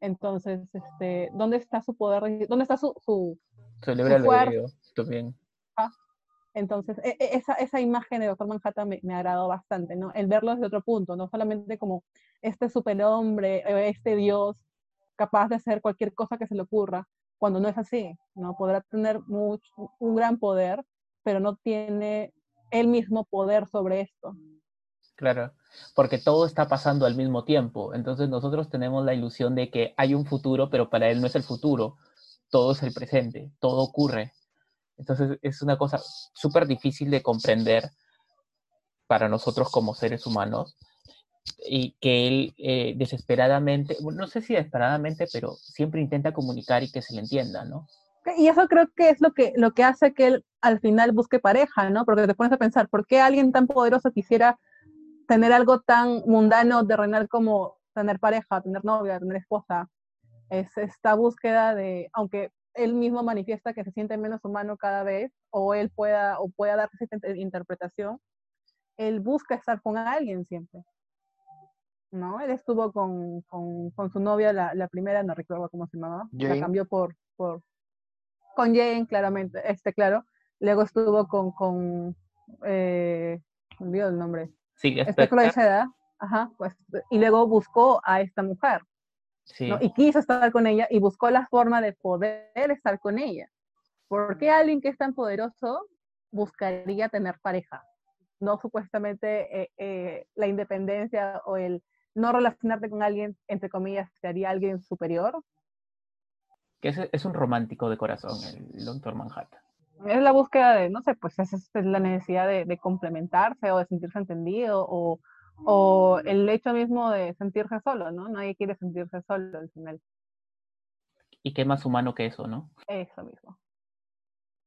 Entonces, este, ¿dónde está su poder? ¿Dónde está su, su, su, su fuerza? También. Ah, entonces, e, e, esa, esa imagen de Doctor Manhattan me, me, agradó bastante, ¿no? El verlo desde otro punto, no solamente como este superhombre, eh, este dios capaz de hacer cualquier cosa que se le ocurra, cuando no es así, ¿no? Podrá tener mucho, un gran poder, pero no tiene el mismo poder sobre esto. Claro, porque todo está pasando al mismo tiempo. Entonces nosotros tenemos la ilusión de que hay un futuro, pero para él no es el futuro, todo es el presente, todo ocurre entonces es una cosa súper difícil de comprender para nosotros como seres humanos y que él eh, desesperadamente, no sé si desesperadamente, pero siempre intenta comunicar y que se le entienda, ¿no? Y eso creo que es lo que, lo que hace que él al final busque pareja, ¿no? Porque te pones a pensar, ¿por qué alguien tan poderoso quisiera tener algo tan mundano, terrenal como tener pareja, tener novia, tener esposa? Es esta búsqueda de, aunque él mismo manifiesta que se siente menos humano cada vez, o él pueda, o pueda dar esa interpretación, él busca estar con alguien siempre. ¿No? Él estuvo con, con, con su novia, la, la, primera, no recuerdo cómo se llamaba, Jane. la cambió por, por, con Jane, claramente, este, claro. Luego estuvo con, con eh, olvido el nombre. Sí, este de esa edad, ajá, pues, y luego buscó a esta mujer. Sí. ¿no? Y quiso estar con ella y buscó la forma de poder estar con ella. ¿Por qué alguien que es tan poderoso buscaría tener pareja? No supuestamente eh, eh, la independencia o el no relacionarte con alguien, entre comillas, te haría alguien superior. Que es, es un romántico de corazón, el doctor Manhattan. Es la búsqueda de, no sé, pues es, es la necesidad de, de complementarse o de sentirse entendido o, o el hecho mismo de sentirse solo, ¿no? Nadie quiere sentirse solo al final. ¿Y qué más humano que eso, no? Eso mismo.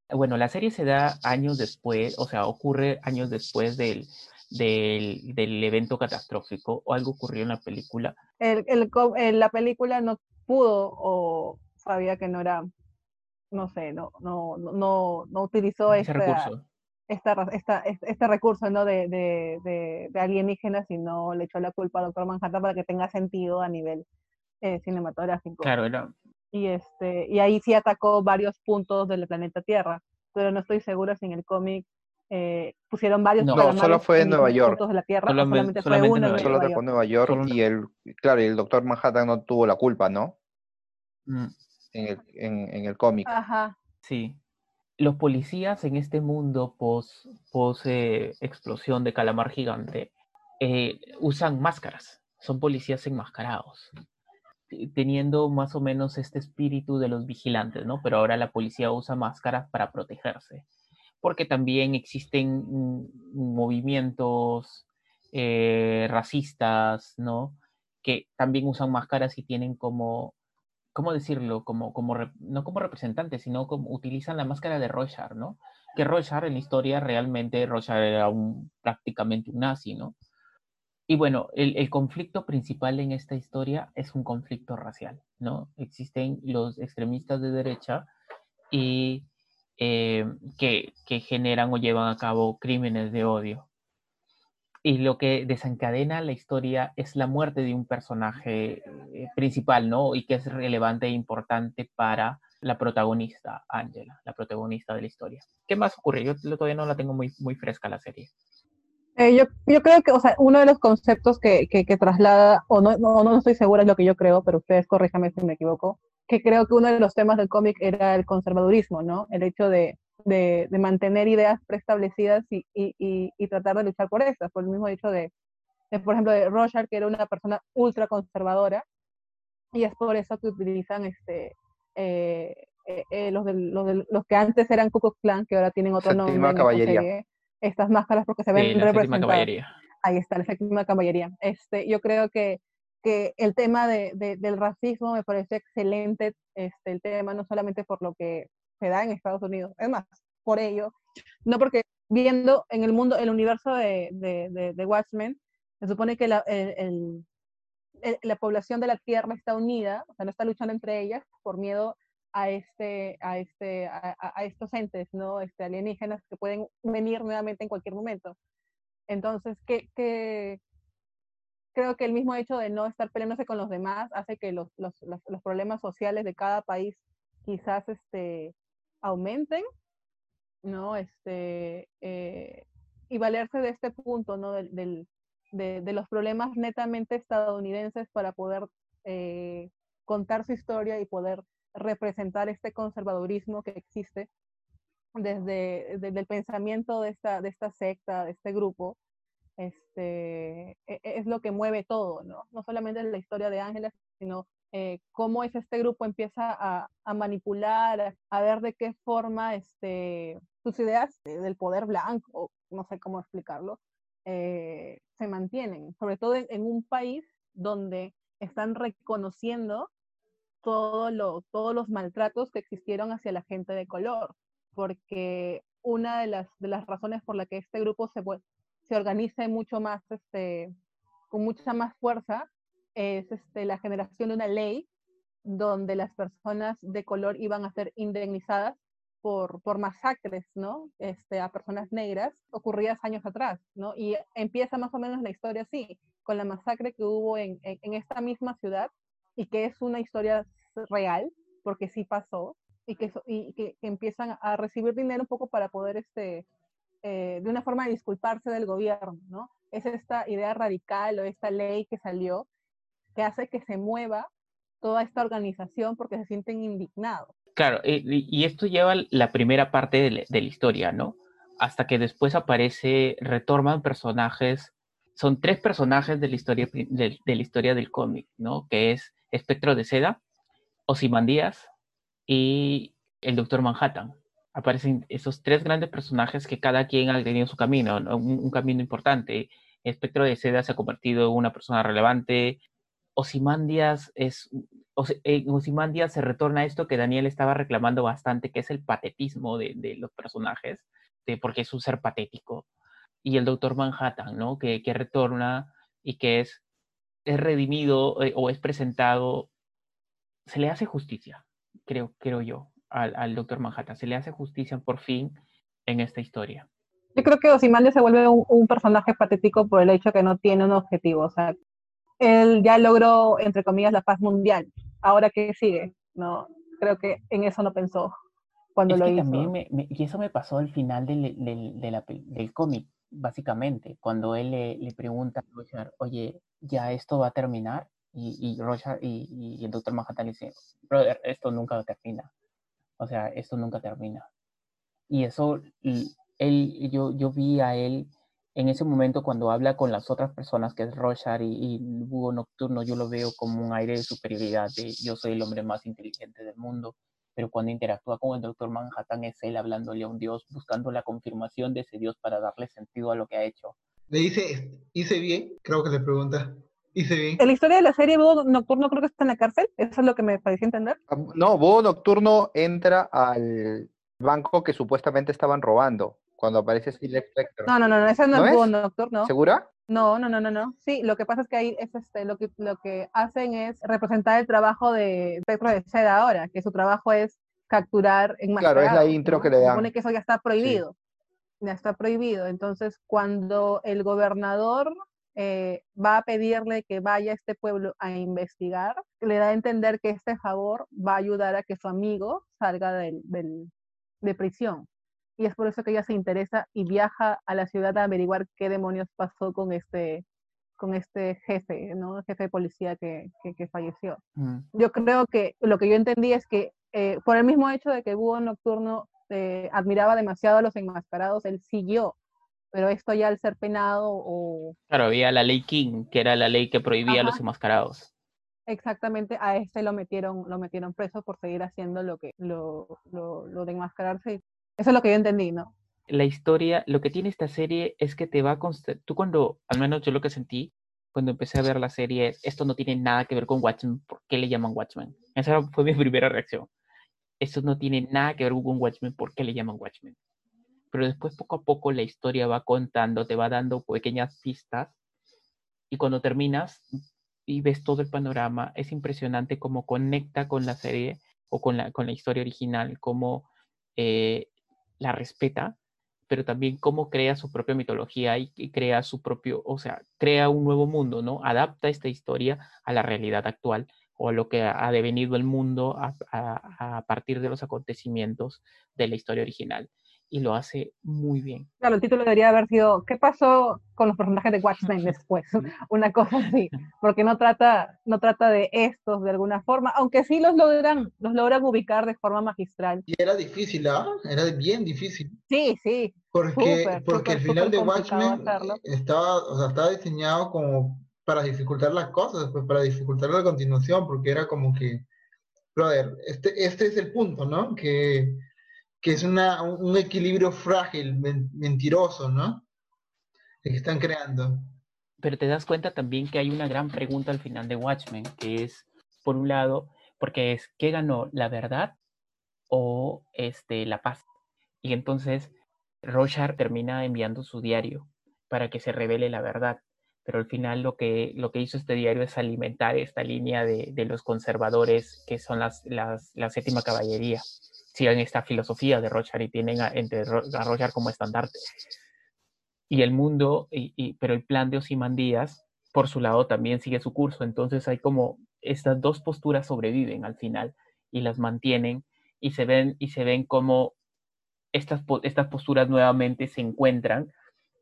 Bueno, la serie se da años después, o sea, ocurre años después del, del, del evento catastrófico o algo ocurrió en la película. El, el, el, la película no pudo o sabía que no era, no sé, no, no, no, no utilizó ese recurso esta, esta, este recurso ¿no? de, de, de, de alienígenas, sino le echó la culpa a Doctor Manhattan para que tenga sentido a nivel eh, cinematográfico. Claro. Y, este, y ahí sí atacó varios puntos del planeta Tierra, pero no estoy segura si en el cómic eh, pusieron varios no, no solo fue en Nueva York de la Tierra, solamente, solamente, solamente fue uno en solo Nueva atacó York. Nueva York Solo y el claro y el doctor Manhattan no tuvo la culpa no Mm, en el, en, en el cómic Ajá. sí. Los policías en este mundo post, post eh, explosión de calamar gigante eh, usan máscaras, son policías enmascarados, teniendo más o menos este espíritu de los vigilantes, ¿no? Pero ahora la policía usa máscaras para protegerse, porque también existen movimientos eh, racistas, ¿no? Que también usan máscaras y tienen como ¿cómo decirlo? Como, no como representante, sino como utilizan la máscara de Rorschach, ¿no? Que Rorschach en la historia realmente, Rorschach era un, prácticamente un nazi, ¿no? Y bueno, el, conflicto principal en esta historia es un conflicto racial, ¿no? Existen los extremistas de derecha y eh, que generan o llevan a cabo crímenes de odio, y lo que desencadena la historia es la muerte de un personaje eh, principal, ¿no? Y que es relevante e importante para la protagonista, Angela, la protagonista de la historia. ¿Qué más ocurre? Yo todavía no la tengo muy, muy fresca la serie. Eh, yo, yo, creo que, o sea, uno de los conceptos que, que, traslada, o no, no, no, estoy segura es lo que yo creo, pero ustedes corríjame si me equivoco, que creo que uno de los temas del cómic era el conservadurismo, ¿no? El hecho de, de, mantener ideas preestablecidas y, y, y, tratar de luchar por estas, por el mismo hecho de, por ejemplo, de Roger, que era una persona ultra conservadora, y es por eso que utilizan este, eh, eh, eh, los, de, los, los, que antes eran Ku Klux Klan, que ahora tienen otro nombre. caballería. estas máscaras porque se ven representadas. Ahí está, la séptima caballería. Este, yo creo que, que el tema de, del racismo me parece excelente, este, el tema no solamente por lo que se da en Estados Unidos. Es más, por ello, no porque viendo en el mundo, el universo de, de, de, Watchmen, se supone que la, el, la población de la Tierra está unida, o sea, no está luchando entre ellas por miedo a, este, a, este, a, a, estos entes, ¿no? Este, alienígenas que pueden venir nuevamente en cualquier momento. Entonces, ¿qué, qué, creo que el mismo hecho de no estar peleándose con los demás hace que los, los, los, los problemas sociales de cada país quizás este, aumenten, ¿no? Este, eh, y valerse de este punto, ¿no? Del, de, los problemas netamente estadounidenses para poder eh, contar su historia y poder representar este conservadurismo que existe desde, desde, el pensamiento de esta, de esta secta, de este grupo, este, e, e, es lo que mueve todo, ¿no? No solamente la historia de Ángela, sino eh, cómo es este grupo empieza a, a manipular, a, ver de qué forma este, sus ideas del poder blanco, no sé cómo explicarlo, eh, se mantienen, sobre todo en, un país donde están reconociendo todo lo, todos los maltratos que existieron hacia la gente de color, porque una de las, de las razones por la que este grupo se, se organiza mucho más, este, con mucha más fuerza, es este, la generación de una ley donde las personas de color iban a ser indemnizadas por, por masacres, ¿no? Este, a personas negras ocurridas años atrás, ¿no? Y empieza más o menos la historia así, con la masacre que hubo en, en, esta misma ciudad y que es una historia real, porque sí pasó, y que, y que, empiezan a recibir dinero un poco para poder, este, eh, de una forma disculparse del gobierno, ¿no? Es esta idea radical o esta ley que salió que hace que se mueva toda esta organización porque se sienten indignados. Claro, eh, y esto lleva la primera parte de, la historia, ¿no? Hasta que después aparece, retornan personajes, son tres personajes de la historia, de, la historia del cómic, ¿no? Que es Espectro de Seda, Ozymandias y el Doctor Manhattan. Aparecen esos tres grandes personajes que cada quien ha tenido su camino, un, un camino importante. Espectro de Seda se ha convertido en una persona relevante, Osimandias es, en Osimandias se retorna a esto que Daniel estaba reclamando bastante, que es el patetismo de, los personajes, porque es un ser patético. Y el Doctor Manhattan, ¿no? Que, que retorna y que es, es redimido eh, o es presentado, se le hace justicia, creo, creo yo, al, al Doctor Manhattan. Se le hace justicia por fin en esta historia. Yo creo que Osimandias se vuelve un, un, personaje patético por el hecho que no tiene un objetivo. O sea, él ya logró, entre comillas, la paz mundial. Ahora, ¿qué sigue? No, creo que en eso no pensó cuando lo hizo. y eso me pasó al final del, del, del cómic, básicamente, cuando él le, le, pregunta a Roger, oye, ¿ya esto va a terminar? Y, y Roger y, y, el doctor Manhattan le dice, brother, esto nunca termina. O sea, esto nunca termina. Y eso, él, yo, yo vi a él en ese momento cuando habla con las otras personas, que es Roshar y, y Búho Nocturno, yo lo veo como un aire de superioridad, de yo soy el hombre más inteligente del mundo, pero cuando interactúa con el Doctor Manhattan es él hablándole a un dios, buscando la confirmación de ese dios para darle sentido a lo que ha hecho. Le dice, hice bien, creo que le pregunta. Hice bien. En la historia de la serie, Búho Nocturno creo que está en la cárcel. Eso es lo que me pareció entender. Ah, No, Búho Nocturno entra al banco que supuestamente estaban robando cuando aparece Silver Spectre. No, no, no, no, ese no, ¿No es Búho? Nocturno. ¿Segura? No, no, no, no, no. Sí, lo que pasa es que ahí es este, lo que lo que hacen es representar el trabajo de Petro de Seda ahora, que su trabajo es capturar en Claro, es la intro que le Se dan. supone que eso ya está prohibido. Ya está prohibido. Entonces, cuando el gobernador eh, va a pedirle que vaya a este pueblo a investigar, le da a entender que este favor va a ayudar a que su amigo salga del, del- de prisión. Y es por eso que ella se interesa y viaja a la ciudad a averiguar qué demonios pasó con este, con este jefe, ¿no? Jefe de policía que, que- que falleció. Mm. Yo creo que lo que yo entendí es que eh, por el mismo hecho de que Búho Nocturno eh, admiraba demasiado a los enmascarados, él siguió. Pero esto ya al ser penado o Claro, había la ley King, que era la ley que prohibía a los enmascarados. exactamente a este lo metieron, lo metieron preso por seguir haciendo lo que lo, lo, lo de enmascararse. Eso es lo que yo entendí, ¿no? La historia, lo que tiene esta serie es que te va a. Tú, cuando, al menos yo lo que sentí cuando empecé a ver la serie, es, esto no tiene nada que ver con Watchmen. ¿Por qué le llaman Watchmen? Esa fue mi primera reacción. Esto no tiene nada que ver con Watchmen. ¿Por qué le llaman Watchmen? Pero después, poco a poco, la historia va contando, te va dando pequeñas pistas. Y cuando terminas y ves todo el panorama, es impresionante cómo conecta con la serie o con la, con la historia original, cómo eh, la respeta, pero también cómo crea su propia mitología y, crea su propio, o sea, crea un nuevo mundo, ¿no? Adapta esta historia a la realidad actual o a lo que ha devenido el mundo a partir de los acontecimientos de la historia original. Y lo hace muy bien. Claro, el título debería haber sido ¿Qué pasó con los personajes de Watchmen después? Una cosa así, porque no trata, no trata de estos de alguna forma, aunque sí los logran, los logran ubicar de forma magistral. Y era difícil, ¿ah? Era bien difícil. Sí, sí, Porque, Súper, porque súper, el final de Watchmen hacerlo. estaba, o sea, estaba diseñado como para dificultar las cosas, pues para dificultar la continuación, porque era como que, brother, este, este es el punto, ¿no? Que, que es una, un equilibrio frágil, men- mentiroso, ¿no? El que están creando. Pero te das cuenta también que hay una gran pregunta al final de Watchmen, que es, por un lado, porque es, ¿qué ganó? ¿La verdad o este, la paz? Y entonces Rorschach termina enviando su diario para que se revele la verdad. Pero al final lo que, lo que hizo este diario es alimentar esta línea de, de los conservadores, que son las, las, la séptima caballería. Siguen esta filosofía de Rorschach y tienen a, entre Ro- a Rorschach como estandarte. Y el mundo, y, pero el plan de Osimandías, por su lado, también sigue su curso. Entonces hay como estas dos posturas sobreviven al final y las mantienen y se ven, y se ven como estas, estas posturas nuevamente se encuentran,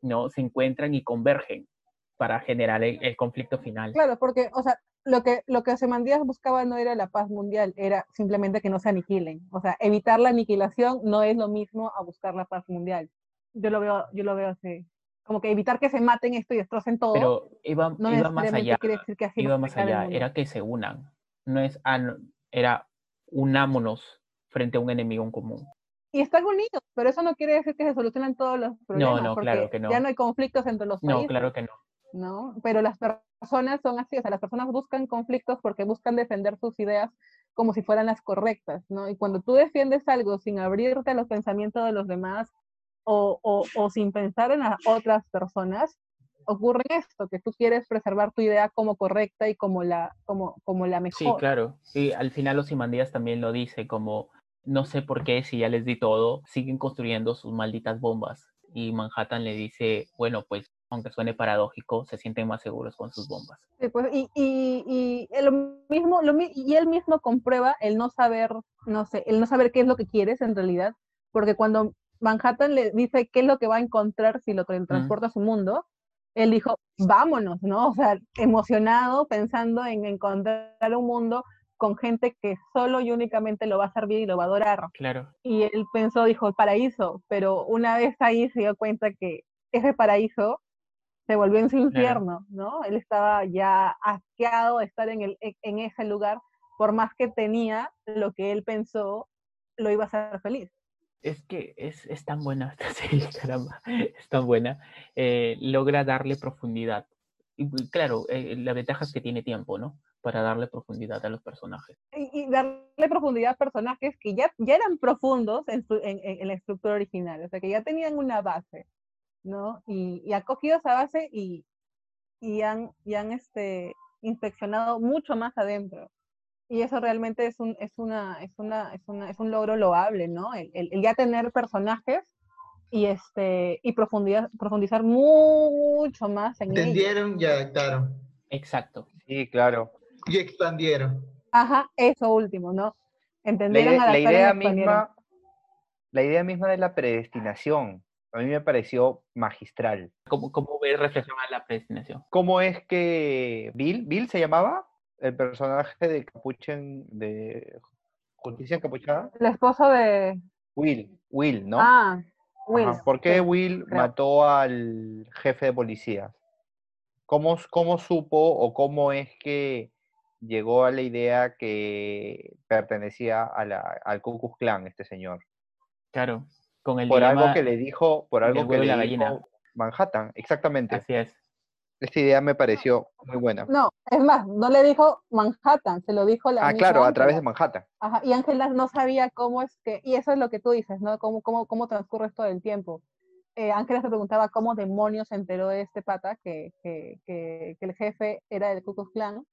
¿no? Se encuentran y convergen para generar el, el conflicto final. claro, porque, o sea, lo que, lo que Ozymandias buscaba no era la paz mundial, era simplemente que no se aniquilen. O sea, evitar la aniquilación no es lo mismo a buscar la paz mundial. Yo lo veo, yo lo veo así. Como que evitar que se maten esto y destrocen todo. Pero iba, no iba más allá. decir que así iba más allá, era que se unan. No es, ah, no, era unámonos frente a un enemigo en común. Y están unidos, pero eso no quiere decir que se solucionen todos los problemas. no, porque claro que no. Ya no hay conflictos entre los No, países, claro que no. ¿no? Pero las personas son así, o sea, las personas buscan conflictos porque buscan defender sus ideas como si fueran las correctas, ¿no? Y cuando tú defiendes algo sin abrirte a los pensamientos de los demás o, o, o sin pensar en las otras personas, ocurre esto, que tú quieres preservar tu idea como correcta y como la, como, como la mejor. Sí, claro. Y al final Ozymandias también lo dice, como no sé por qué, si ya les di todo, siguen construyendo sus malditas bombas. Y Manhattan le dice, bueno, pues aunque suene paradójico, se sienten más seguros con sus bombas. Sí, pues, y, y, y, lo mismo, lo, y él mismo comprueba el no saber, no sé, el no saber qué es lo que quieres en realidad, porque cuando Manhattan le dice qué es lo que va a encontrar si lo tra- transporta a su mundo, él dijo, vámonos, ¿no? O sea, emocionado, pensando en encontrar un mundo con gente que solo y únicamente lo va a servir y lo va a adorar. Claro. Y él pensó, dijo, paraíso, pero una vez ahí se dio cuenta que ese paraíso se volvió en su infierno, ¿no? Él estaba ya asqueado de estar en, el, en ese lugar, por más que tenía lo que él pensó, lo iba a hacer feliz. Es que es, es tan buena esta serie, caramba, es tan buena. Eh, logra darle profundidad. Y claro, eh, la ventaja es que tiene tiempo, ¿no? Para darle profundidad a los personajes. Y, darle profundidad a personajes que ya, ya eran profundos en, en, en, la estructura original, o sea, que ya tenían una base. ¿No? Y, y ha cogido esa base y, y han, y han este, inspeccionado mucho más adentro. Y eso realmente es un, es una, es una, es una, es un logro loable, ¿no? El, el, ya tener personajes y este y profundizar, profundizar mucho más en Entendieron y adaptaron. Exacto. Sí, claro. Y expandieron. Ajá, eso último, ¿no? Entendieron, la, la idea misma, la idea misma de la predestinación, a mí me pareció magistral. ¿Cómo, cómo ves reflexionar la predestinación? ¿Cómo es que Bill, Bill se llamaba? El personaje de Capuchen, de Justicia Encapuchada. El esposo de... Will, Will, ¿no? Ah, Will. ¿Por qué Will mató al jefe de policía? ¿Cómo, ¿Cómo supo o cómo es que llegó a la idea que pertenecía a la, al Ku Klux Klan este señor? Claro por algo que le dijo, por algo que le dijo Manhattan, exactamente. Así es. Esta idea me pareció muy buena. No, es más, no le dijo Manhattan, se lo dijo la Ah, claro, a través de Manhattan. Ajá, y Ángela no sabía cómo es que, y eso es lo que tú dices, ¿no? Cómo, cómo, cómo transcurre esto del tiempo. Eh, Ángela se preguntaba cómo demonios se enteró de este pata, que, que, que, que el jefe era del Ku Klux Klan,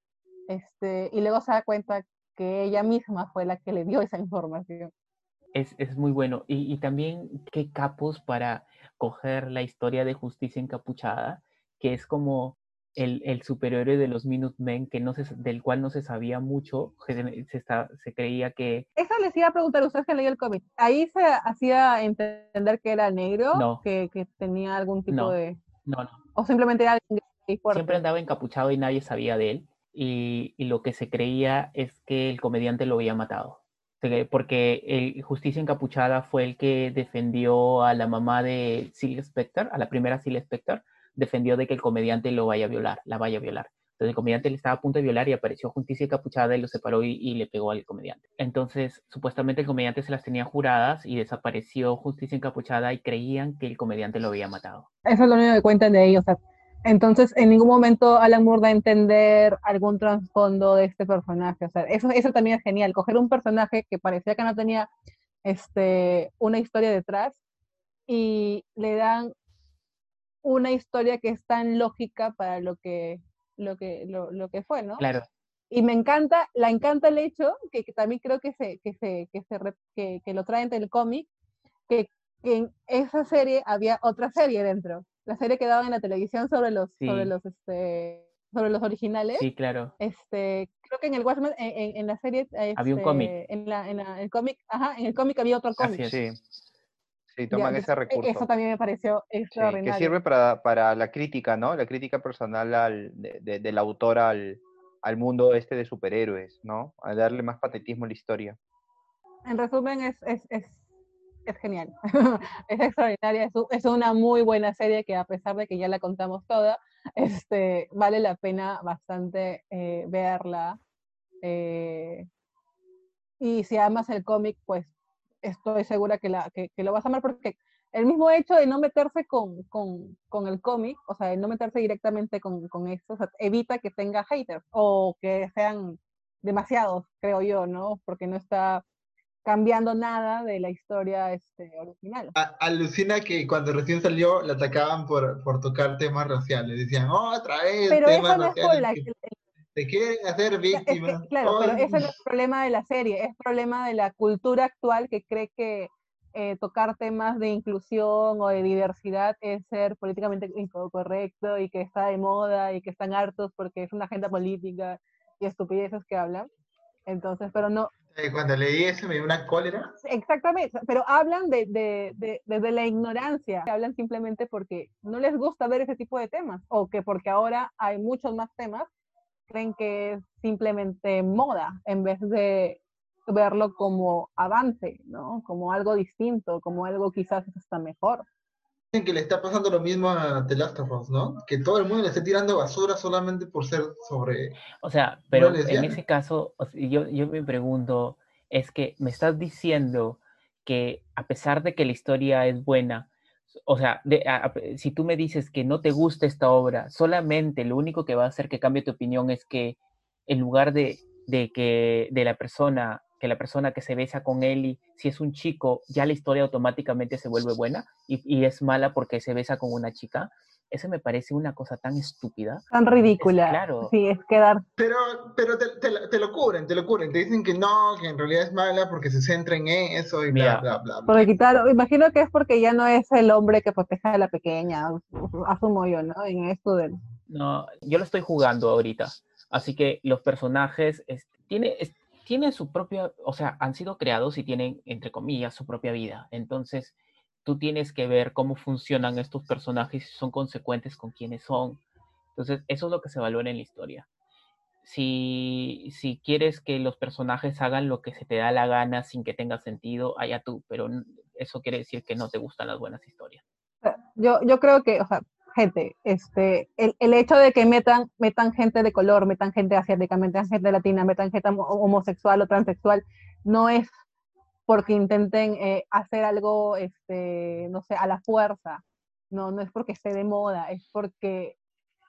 este, y luego se da cuenta que ella misma fue la que le dio esa información es, muy bueno. Y, también qué capos para coger la historia de justicia encapuchada, que es como el, el superhéroe de los Minutemen, que no se, del cual no se sabía mucho, se, se, creía que... Eso les iba a preguntar, ustedes que leí el cómic, ¿ahí se hacía entender que era negro? Que, que tenía algún tipo de... No, no. O simplemente era Siempre andaba encapuchado y nadie sabía de él. Y, y, lo que se creía es que el comediante lo había matado porque el Justicia Encapuchada fue el que defendió a la mamá de Silvia Spector, a la primera Silvia Spector, defendió de que el comediante lo vaya a violar, la vaya a violar. Entonces el comediante le estaba a punto de violar y apareció Justicia Encapuchada y lo separó y, le pegó al comediante. Entonces, supuestamente el comediante se las tenía juradas y desapareció Justicia Encapuchada y creían que el comediante lo había matado. Eso es lo único que cuentan de ellos. Entonces, en ningún momento Alan Moore da a entender algún trasfondo de este personaje. O sea, eso, eso también es genial. Coger un personaje que parecía que no tenía este, una historia detrás y le dan una historia que es tan lógica para lo que, lo que, lo, que fue, ¿no? Claro. Y me encanta, la encanta el hecho, que, también creo que, se, que, se, que, se, que, que lo traen del cómic, que, que en esa serie había otra serie dentro la serie que daban en la televisión sobre los, sobre los, este, sobre los originales. Sí, claro. Este, creo que en el Watchmen, en, en la serie... había un cómic. Este, en, la, en el cómic, ajá, en el cómic había otro cómic. Sí. Sí, toman ese recurso. Eso también me pareció extraordinario. que sirve para, para, la crítica, ¿no? La crítica personal al, de, del autor al, al mundo este de superhéroes, ¿no? A darle más patetismo a la historia. En resumen, es, es, es es genial, es extraordinaria, es, una muy buena serie que a pesar de que ya la contamos toda, este, vale la pena bastante eh, verla. Eh, y si amas el cómic, pues estoy segura que, la, que, lo vas a amar porque el mismo hecho de no meterse con, con, con el cómic, o sea, de no meterse directamente con, con esto, evita que tenga haters o que sean demasiados, creo yo, ¿no? Porque no está cambiando nada de la historia este, original. alucina que cuando recién salió la atacaban por, por tocar temas raciales. Decían, oh, otra vez. Pero eso no es la, te quieren hacer víctima. claro, pero ese no es el problema de la serie, es problema de la cultura actual que cree que eh, tocar temas de inclusión o de diversidad es ser políticamente incorrecto y que está de moda y que están hartos porque es una agenda política y estupideces que hablan. Entonces, pero no, cuando leí eso me dio una cólera. Exactamente, pero hablan de, de, de, la ignorancia, hablan simplemente porque no les gusta ver ese tipo de temas, o que porque ahora hay muchos más temas creen que es simplemente moda en vez de verlo como avance, ¿no? Como algo distinto, como algo quizás hasta mejor. Dicen que le está pasando lo mismo a The Last of Us, ¿no? Que todo el mundo le está tirando basura solamente por ser sobre... O sea, pero en ese caso, yo, yo me pregunto, es que me estás diciendo que a pesar de que la historia es buena, o sea, de- a- a- si tú me dices que no te gusta esta obra, solamente lo único que va a hacer que cambie tu opinión es que en lugar de, de que de la persona, que la persona que se besa con Ellie, si es un chico, ya la historia automáticamente se vuelve buena y, y es mala porque se besa con una chica, eso me parece una cosa tan estúpida. Tan ridícula. claro. Sí, es quedar. Pero, pero te, te lo- te lo cubren, te lo cubren. Te dicen que no, que en realidad es mala porque se centra en eso y Mira. bla, bla, bla. bla. Porque quitar, imagino que es porque ya no es el hombre que protege a la pequeña, asumo yo, ¿no? En esto del... No, yo lo estoy jugando ahorita. Así que los personajes es- tiene, es- tienen su propia, o sea, han sido creados y tienen, entre comillas, su propia vida. Entonces, tú tienes que ver cómo funcionan estos personajes, si son consecuentes con quienes son. Entonces, eso es lo que se valora en la historia. Si, si quieres que los personajes hagan lo que se te da la gana sin que tenga sentido, allá tú, pero eso quiere decir que no te gustan las buenas historias. Yo, yo creo que, o sea, gente, este, el, el hecho de que metan, metan gente de color, metan gente asiática, metan gente latina, metan gente homo- homosexual o transexual, no es porque intenten eh, hacer algo, este, no sé, a la fuerza. No, no es porque esté de moda, es porque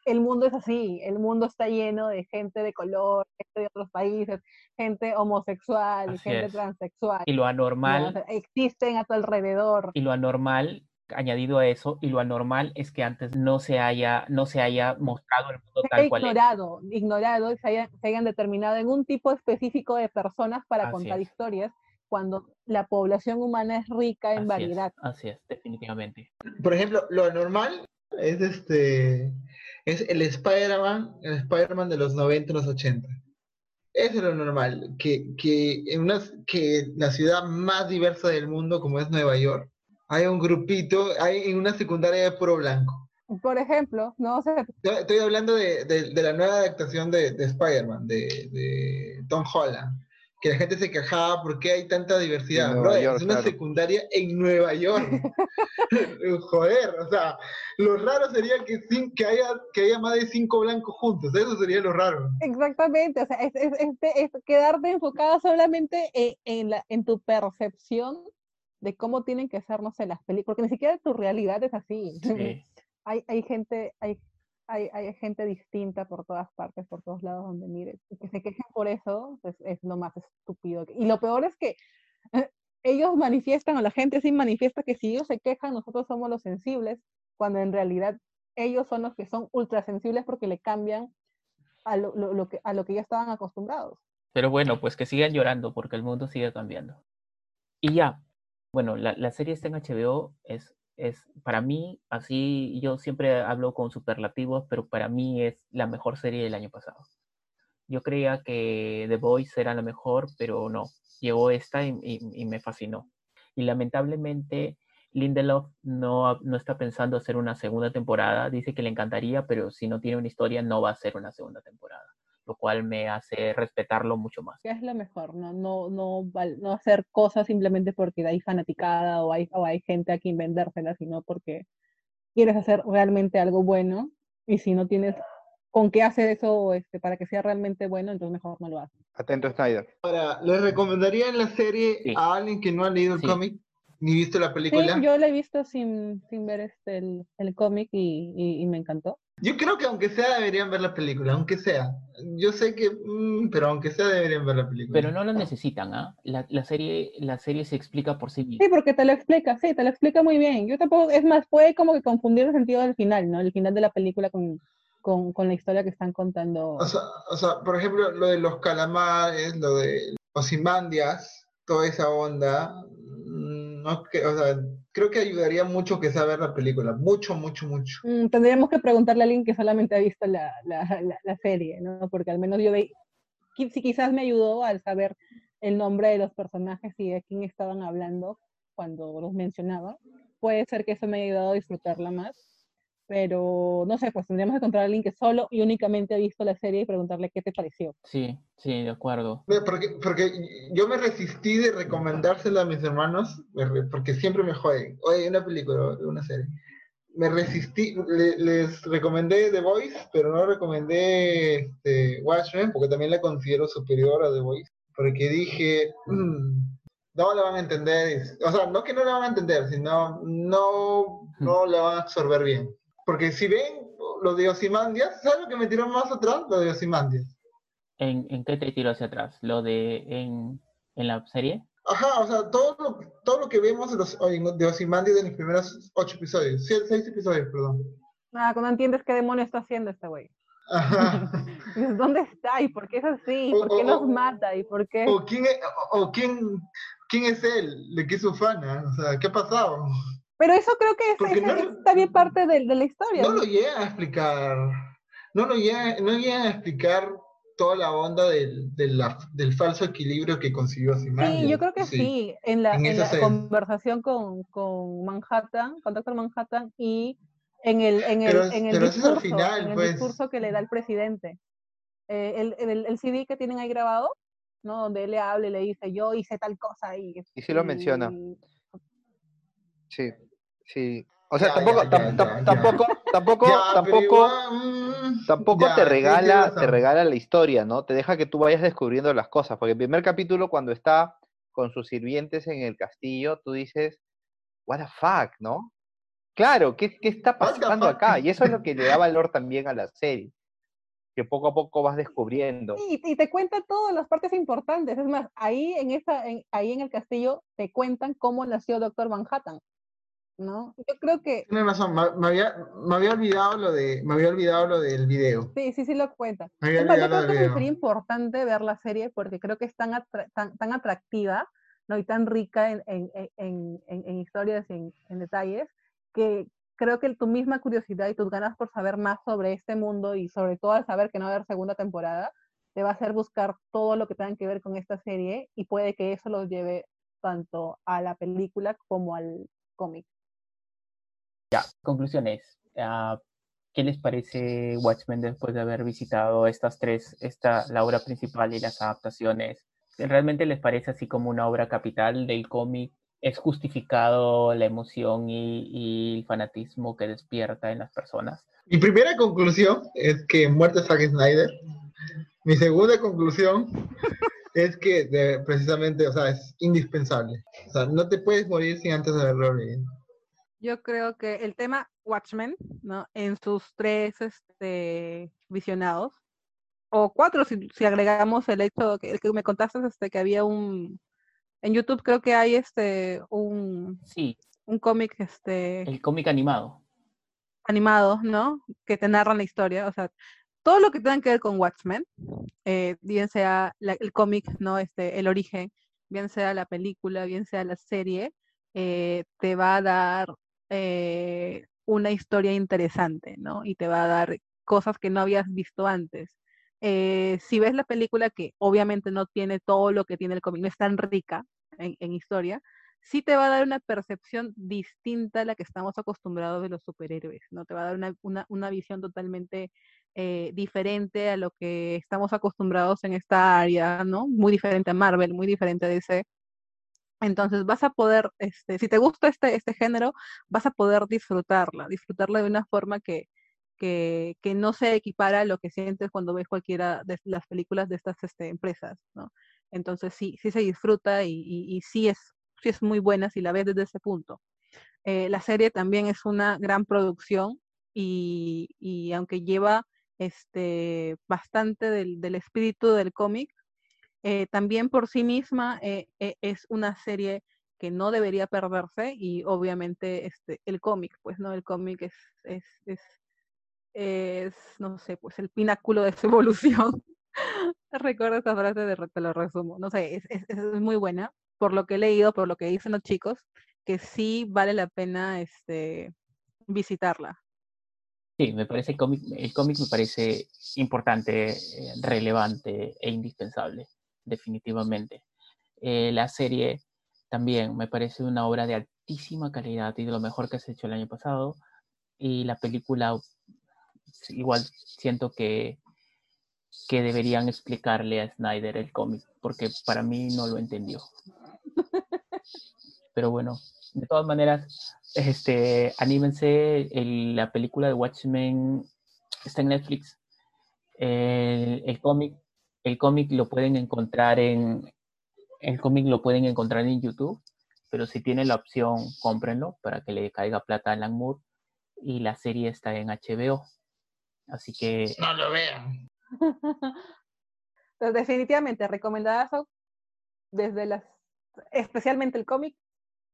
el mundo es así, el mundo está lleno de gente de color, gente de otros países, gente homosexual, Así gente es. transexual. Y lo ¿no? O anormal sea, existen a tu alrededor. y lo anormal, añadido a eso, y lo anormal es que antes no se haya, no se haya mostrado el mundo se tal haya cual es. ignorado, ignorado y se hayan, se hayan determinado en un tipo específico de personas para Así contar es. historias cuando la población humana es rica en Así es, variedad. así es, definitivamente. Por ejemplo, lo normal es este es el Spider-Man, el Spider-Man de los 90 y los 80. Eso es lo normal, que, que en una, que la ciudad más diversa del mundo, como es Nueva York, hay un grupito, hay en una secundaria de puro blanco. Por ejemplo, no sé, Estoy estoy hablando de, de- de la nueva adaptación de, de Spider-Man, de, de Tom Holland, que la gente se quejaba porque hay tanta diversidad. Nueva Brother, York, es una claro. secundaria en Nueva York. Joder, o sea, lo raro sería que, cin- que, haya, que haya más de cinco blancos juntos, eso sería lo raro. exactamente, o sea, es, es- es- es quedarte enfocado solamente en, en la, en tu percepción de cómo tienen que ser, no sé, las películas, porque ni siquiera tu realidad es así. Sí. hay, hay gente, hay, hay, hay gente distinta por todas partes, por todos lados donde mires. Y que se quejen por eso pues, es lo más estúpido. que- Y lo peor es que eh, ellos manifiestan, o la gente sí manifiesta que si ellos se quejan, nosotros somos los sensibles, cuando en realidad ellos son los que son ultra sensibles porque le cambian a lo, lo- lo que, a lo que ya estaban acostumbrados. Pero bueno, pues que sigan llorando porque el mundo sigue cambiando. Y ya, bueno, la, la serie está en HBO, es, es para mí, así yo siempre hablo con superlativos, pero para mí es la mejor serie del año pasado. Yo creía que The Voice era la mejor, pero no, llegó esta y, y- me fascinó. Y lamentablemente Lindelof no, no está pensando hacer una segunda temporada, dice que le encantaría, pero si no tiene una historia no va a ser una segunda temporada lo cual me hace respetarlo mucho más. que es lo mejor, no, no, no, no hacer cosas simplemente porque hay fanaticada o hay, o hay gente a quien vendérsela, sino porque quieres hacer realmente algo bueno y si no tienes con qué hacer eso este, para que sea realmente bueno, entonces mejor no lo haces. Atento, Snyder. Ahora, ¿les recomendarían la serie Sí. a alguien que no ha leído el Sí. cómic ni visto la Sí, película? yo la he visto sin, sin ver este, el, el cómic y, y- y me encantó. Yo creo que aunque sea deberían ver la película, aunque sea. Yo sé que, mm, pero aunque sea deberían ver la película. Pero no lo necesitan, ¿ah? La, la serie, la serie se explica por sí misma. Sí, porque te lo explica, sí, te lo explica muy bien. Yo tampoco, es más, puede como que confundir el sentido del final, ¿no? El final de la película con, con, con la historia que están contando. O sea, o sea, por ejemplo, lo de los calamares, lo de Ozymandias, toda esa onda, no que, o sea, creo que ayudaría mucho que sea ver la película, mucho, mucho, mucho. Mm, tendríamos que preguntarle a alguien que solamente ha visto la, la, la, serie, ¿no? Porque al menos yo veí, qui- sí, quizás me ayudó al saber el nombre de los personajes y de quién estaban hablando cuando los mencionaba. Puede ser que eso me haya ayudado a disfrutarla más, pero no sé, pues tendríamos que encontrar a alguien que solo y únicamente ha visto la serie y preguntarle qué te pareció. Sí, sí, de acuerdo. Porque, porque yo me resistí de recomendársela a mis hermanos, porque siempre me joden. Oye, una película, una serie. Me resistí, les recomendé The Voice, pero no recomendé este, Watchmen, porque también la considero superior a The Voice. Porque dije, mm, no la van a entender. O sea, no que no la van a entender, sino no, no la van a absorber bien. Porque si ven lo de Osimandias, ¿sabes lo que me tiró más atrás? Lo de Osimandias. ¿En, ¿En qué te tiró hacia atrás? ¿Lo de en, en la serie? Ajá, o sea, todo lo, todo lo que vemos de, los, de Osimandias en los primeros ocho episodios, seis episodios, perdón. Ah, cuando entiendes qué demonio está haciendo este güey. Ajá. ¿Dónde está? ¿Y por qué es así? ¿Por qué nos mata? ¿Y por qué? O quién, o, quién, quién es él, de qué es su fana, o sea, ¿qué ha pasado? Pero eso creo que es, también parte de, la historia. No, lo llega a explicar. No lo llega, no llega a explicar toda la onda del, del, falso equilibrio que consiguió Simancas. Sí, yo creo que sí. En la, conversación con, con, Manhattan, con Doctor Manhattan y en el, en el, en el, discurso, final, el pues. discurso que le da el presidente. Eh, el, el, el, CD que tienen ahí grabado, ¿no? Donde él le habla y le dice, yo hice tal cosa y... Y sí lo menciona. Sí, sí. O sea, tampoco, tampoco, tampoco, tampoco, mm, tampoco te regala, te regala la historia, ¿no? Te deja que tú vayas descubriendo las cosas. Porque el primer capítulo, cuando está con sus sirvientes en el castillo, tú dices, what the fuck, ¿no? Claro, ¿qué, qué está pasando acá? Y eso es lo que le da valor también a la serie que poco a poco vas descubriendo. Y, y, te cuenta todas las partes importantes. Es más, ahí en, esa, ahí en el castillo te cuentan cómo nació Doctor Manhattan. ¿No? Yo creo que... Tienes razón, me, había, me, había, olvidado lo de, me había olvidado lo del video. Sí, sí, sí lo cuenta. Me había olvidado yo creo que es importante ver la serie porque creo que es tan, tan, tan, atractiva ¿no? y tan rica en, en, en, en historias y en, detalles que, creo que tu misma curiosidad y tus ganas por saber más sobre este mundo y sobre todo al saber que no va a haber segunda temporada, te va a hacer buscar todo lo que tenga que ver con esta serie y puede que eso lo lleve tanto a la película como al cómic. Ya, conclusiones. Ah, ¿Qué les parece Watchmen después de haber visitado estas tres, esta, la obra principal y las adaptaciones? ¿Realmente les parece así como una obra capital del cómic es justificado la emoción y, el fanatismo que despierta en las personas. Mi primera conclusión es que muerte Zack Snyder. Mi segunda conclusión es que precisamente, o sea, es indispensable. O sea, no te puedes morir sin antes haberlo leído. Yo creo que el tema Watchmen, ¿no? En sus tres este, visionados, o cuatro si, agregamos el hecho que, el que me contaste este, que había un, en YouTube creo que hay este un, sí. un cómic, este. El cómic animado. Animado, ¿no? Que te narran la historia. O sea, todo lo que tenga que ver con Watchmen, eh, bien sea el cómic, ¿no? Este, el origen, bien sea la película, bien sea la serie, eh, te va a dar eh, una historia interesante, ¿no? Y te va a dar cosas que no habías visto antes. si ves la película, que obviamente no tiene todo lo que tiene el cómic, no es tan rica, en, historia, sí te va a dar una percepción distinta a la que estamos acostumbrados de los superhéroes, ¿no? Te va a dar una, visión totalmente eh, diferente a lo que estamos acostumbrados en esta área, ¿no? Muy diferente a Marvel, muy diferente a DC. Entonces vas a poder, este, si te gusta este, este género, vas a poder disfrutarla, disfrutarla de una forma que, que, que, no se equipara a lo que sientes cuando ves cualquiera de las películas de estas este, empresas, ¿no? Entonces sí, sí se disfruta y, sí, es, sí es muy buena si la ves desde ese punto. Eh, la serie también es una gran producción y, aunque lleva este, bastante del, espíritu del cómic, eh, también por sí misma eh, es una serie que no debería perderse y obviamente este, el cómic, pues no, el cómic es, es, es, es, no sé, pues el pináculo de su evolución. Recuerdo esta frase de te lo resumo. No sé, es, es, muy buena. Por lo que he leído, por lo que dicen los chicos, que sí vale la pena este, visitarla. Sí, me parece el cómic, el cómic me parece importante, eh, relevante e indispensable, definitivamente. Eh, la serie también me parece una obra de altísima calidad y de lo mejor que se ha hecho el año pasado. y la película igual siento que, que deberían explicarle a Snyder el cómic, porque para mí no lo entendió. Pero bueno, de todas maneras, este, anímense, la película de Watchmen está en Netflix. El, el cómic, el cómic lo pueden encontrar en, el cómic lo pueden encontrar en YouTube, pero si tienen la opción, cómprenlo para que le caiga plata a Alan Moore. Y la serie está en HBO. Así que. No lo vean. Entonces, definitivamente recomendadas desde las, especialmente el cómic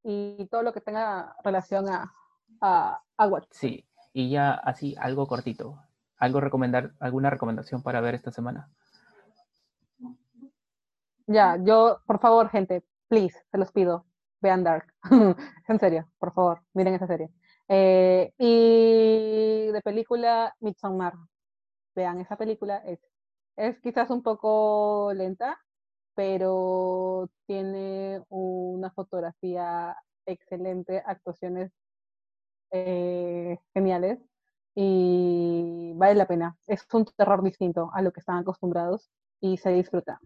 y todo lo que tenga relación a, a, a Sí, y ya así, algo cortito. ¿Algo recomendar, alguna recomendación para ver esta semana? Ya, yo, por favor, gente, please, se los pido, vean Dark. en serio, por favor, miren esa serie. Eh, y de película, Midsommar. Vean esa película, es, es quizás un poco lenta, pero tiene una fotografía excelente, actuaciones eh, geniales y vale la pena. Es un terror distinto a lo que están acostumbrados y se disfruta.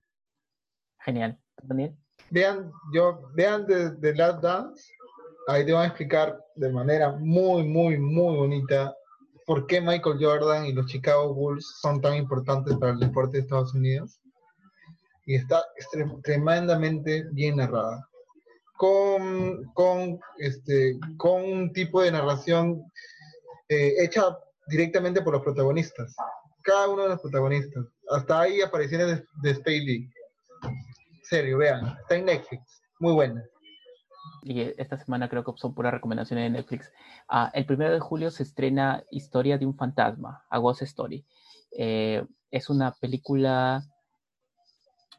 Genial. Daniel. Vean, yo, vean de, The Last Dance, ahí te van a explicar de manera muy, muy, muy bonita por qué Michael Jordan y los Chicago Bulls son tan importantes para el deporte de Estados Unidos. Y está tremendamente bien narrada. Con, con, este, con un tipo de narración eh, hecha directamente por los protagonistas. Cada uno de los protagonistas. Hasta ahí apariciones de, de Spade serio, vean, está en Netflix, muy buena. Y esta semana creo que son puras recomendaciones de Netflix. Ah, el primero de julio se estrena Historia de un fantasma, A Ghost Story. Eh, es una película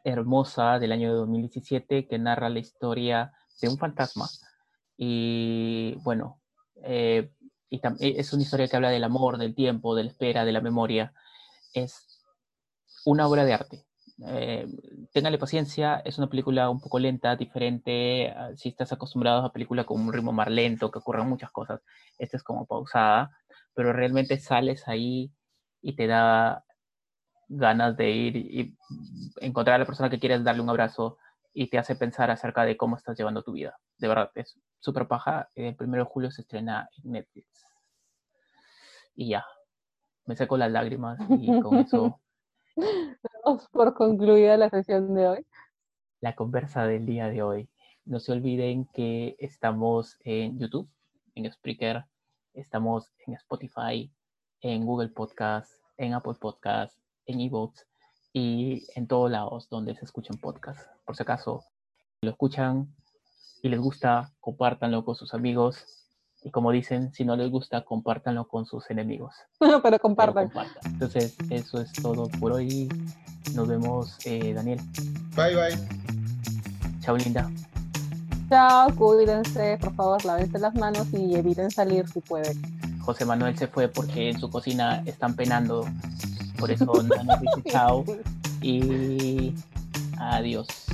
hermosa del año 2017 que narra la historia de un fantasma. Y bueno, eh, y es una historia que habla del amor, del tiempo, de la espera, de la memoria. Es una obra de arte eh, téngale paciencia, es una película un poco lenta, diferente, ah, si estás acostumbrado a película con un ritmo más lento, que ocurran muchas cosas, esta es como pausada, pero realmente sales ahí y te da ganas de ir y encontrar a la persona que quieres darle un abrazo y te hace pensar acerca de cómo estás llevando tu vida. De verdad, es súper paja. El primero de julio se estrena en Netflix. Y ya, me seco las lágrimas y con eso Por concluida la sesión de hoy. La conversa del día de hoy. No se olviden que estamos en YouTube, en Spreaker, estamos en Spotify, en Google Podcast, en Apple Podcast, en eBooks y en todos lados donde se escuchen podcasts. Por si acaso lo escuchan y les gusta, compártanlo con sus amigos y como dicen, si no les gusta, compártanlo con sus enemigos. Pero compartan. Entonces, eso es todo por hoy. Nos vemos, eh, Daniel. Bye, bye. Chao, linda. Chao, cuídense, por favor, lávense las manos y eviten salir si pueden. José Manuel se fue porque en su cocina están penando, por eso no nos dice chao y adiós.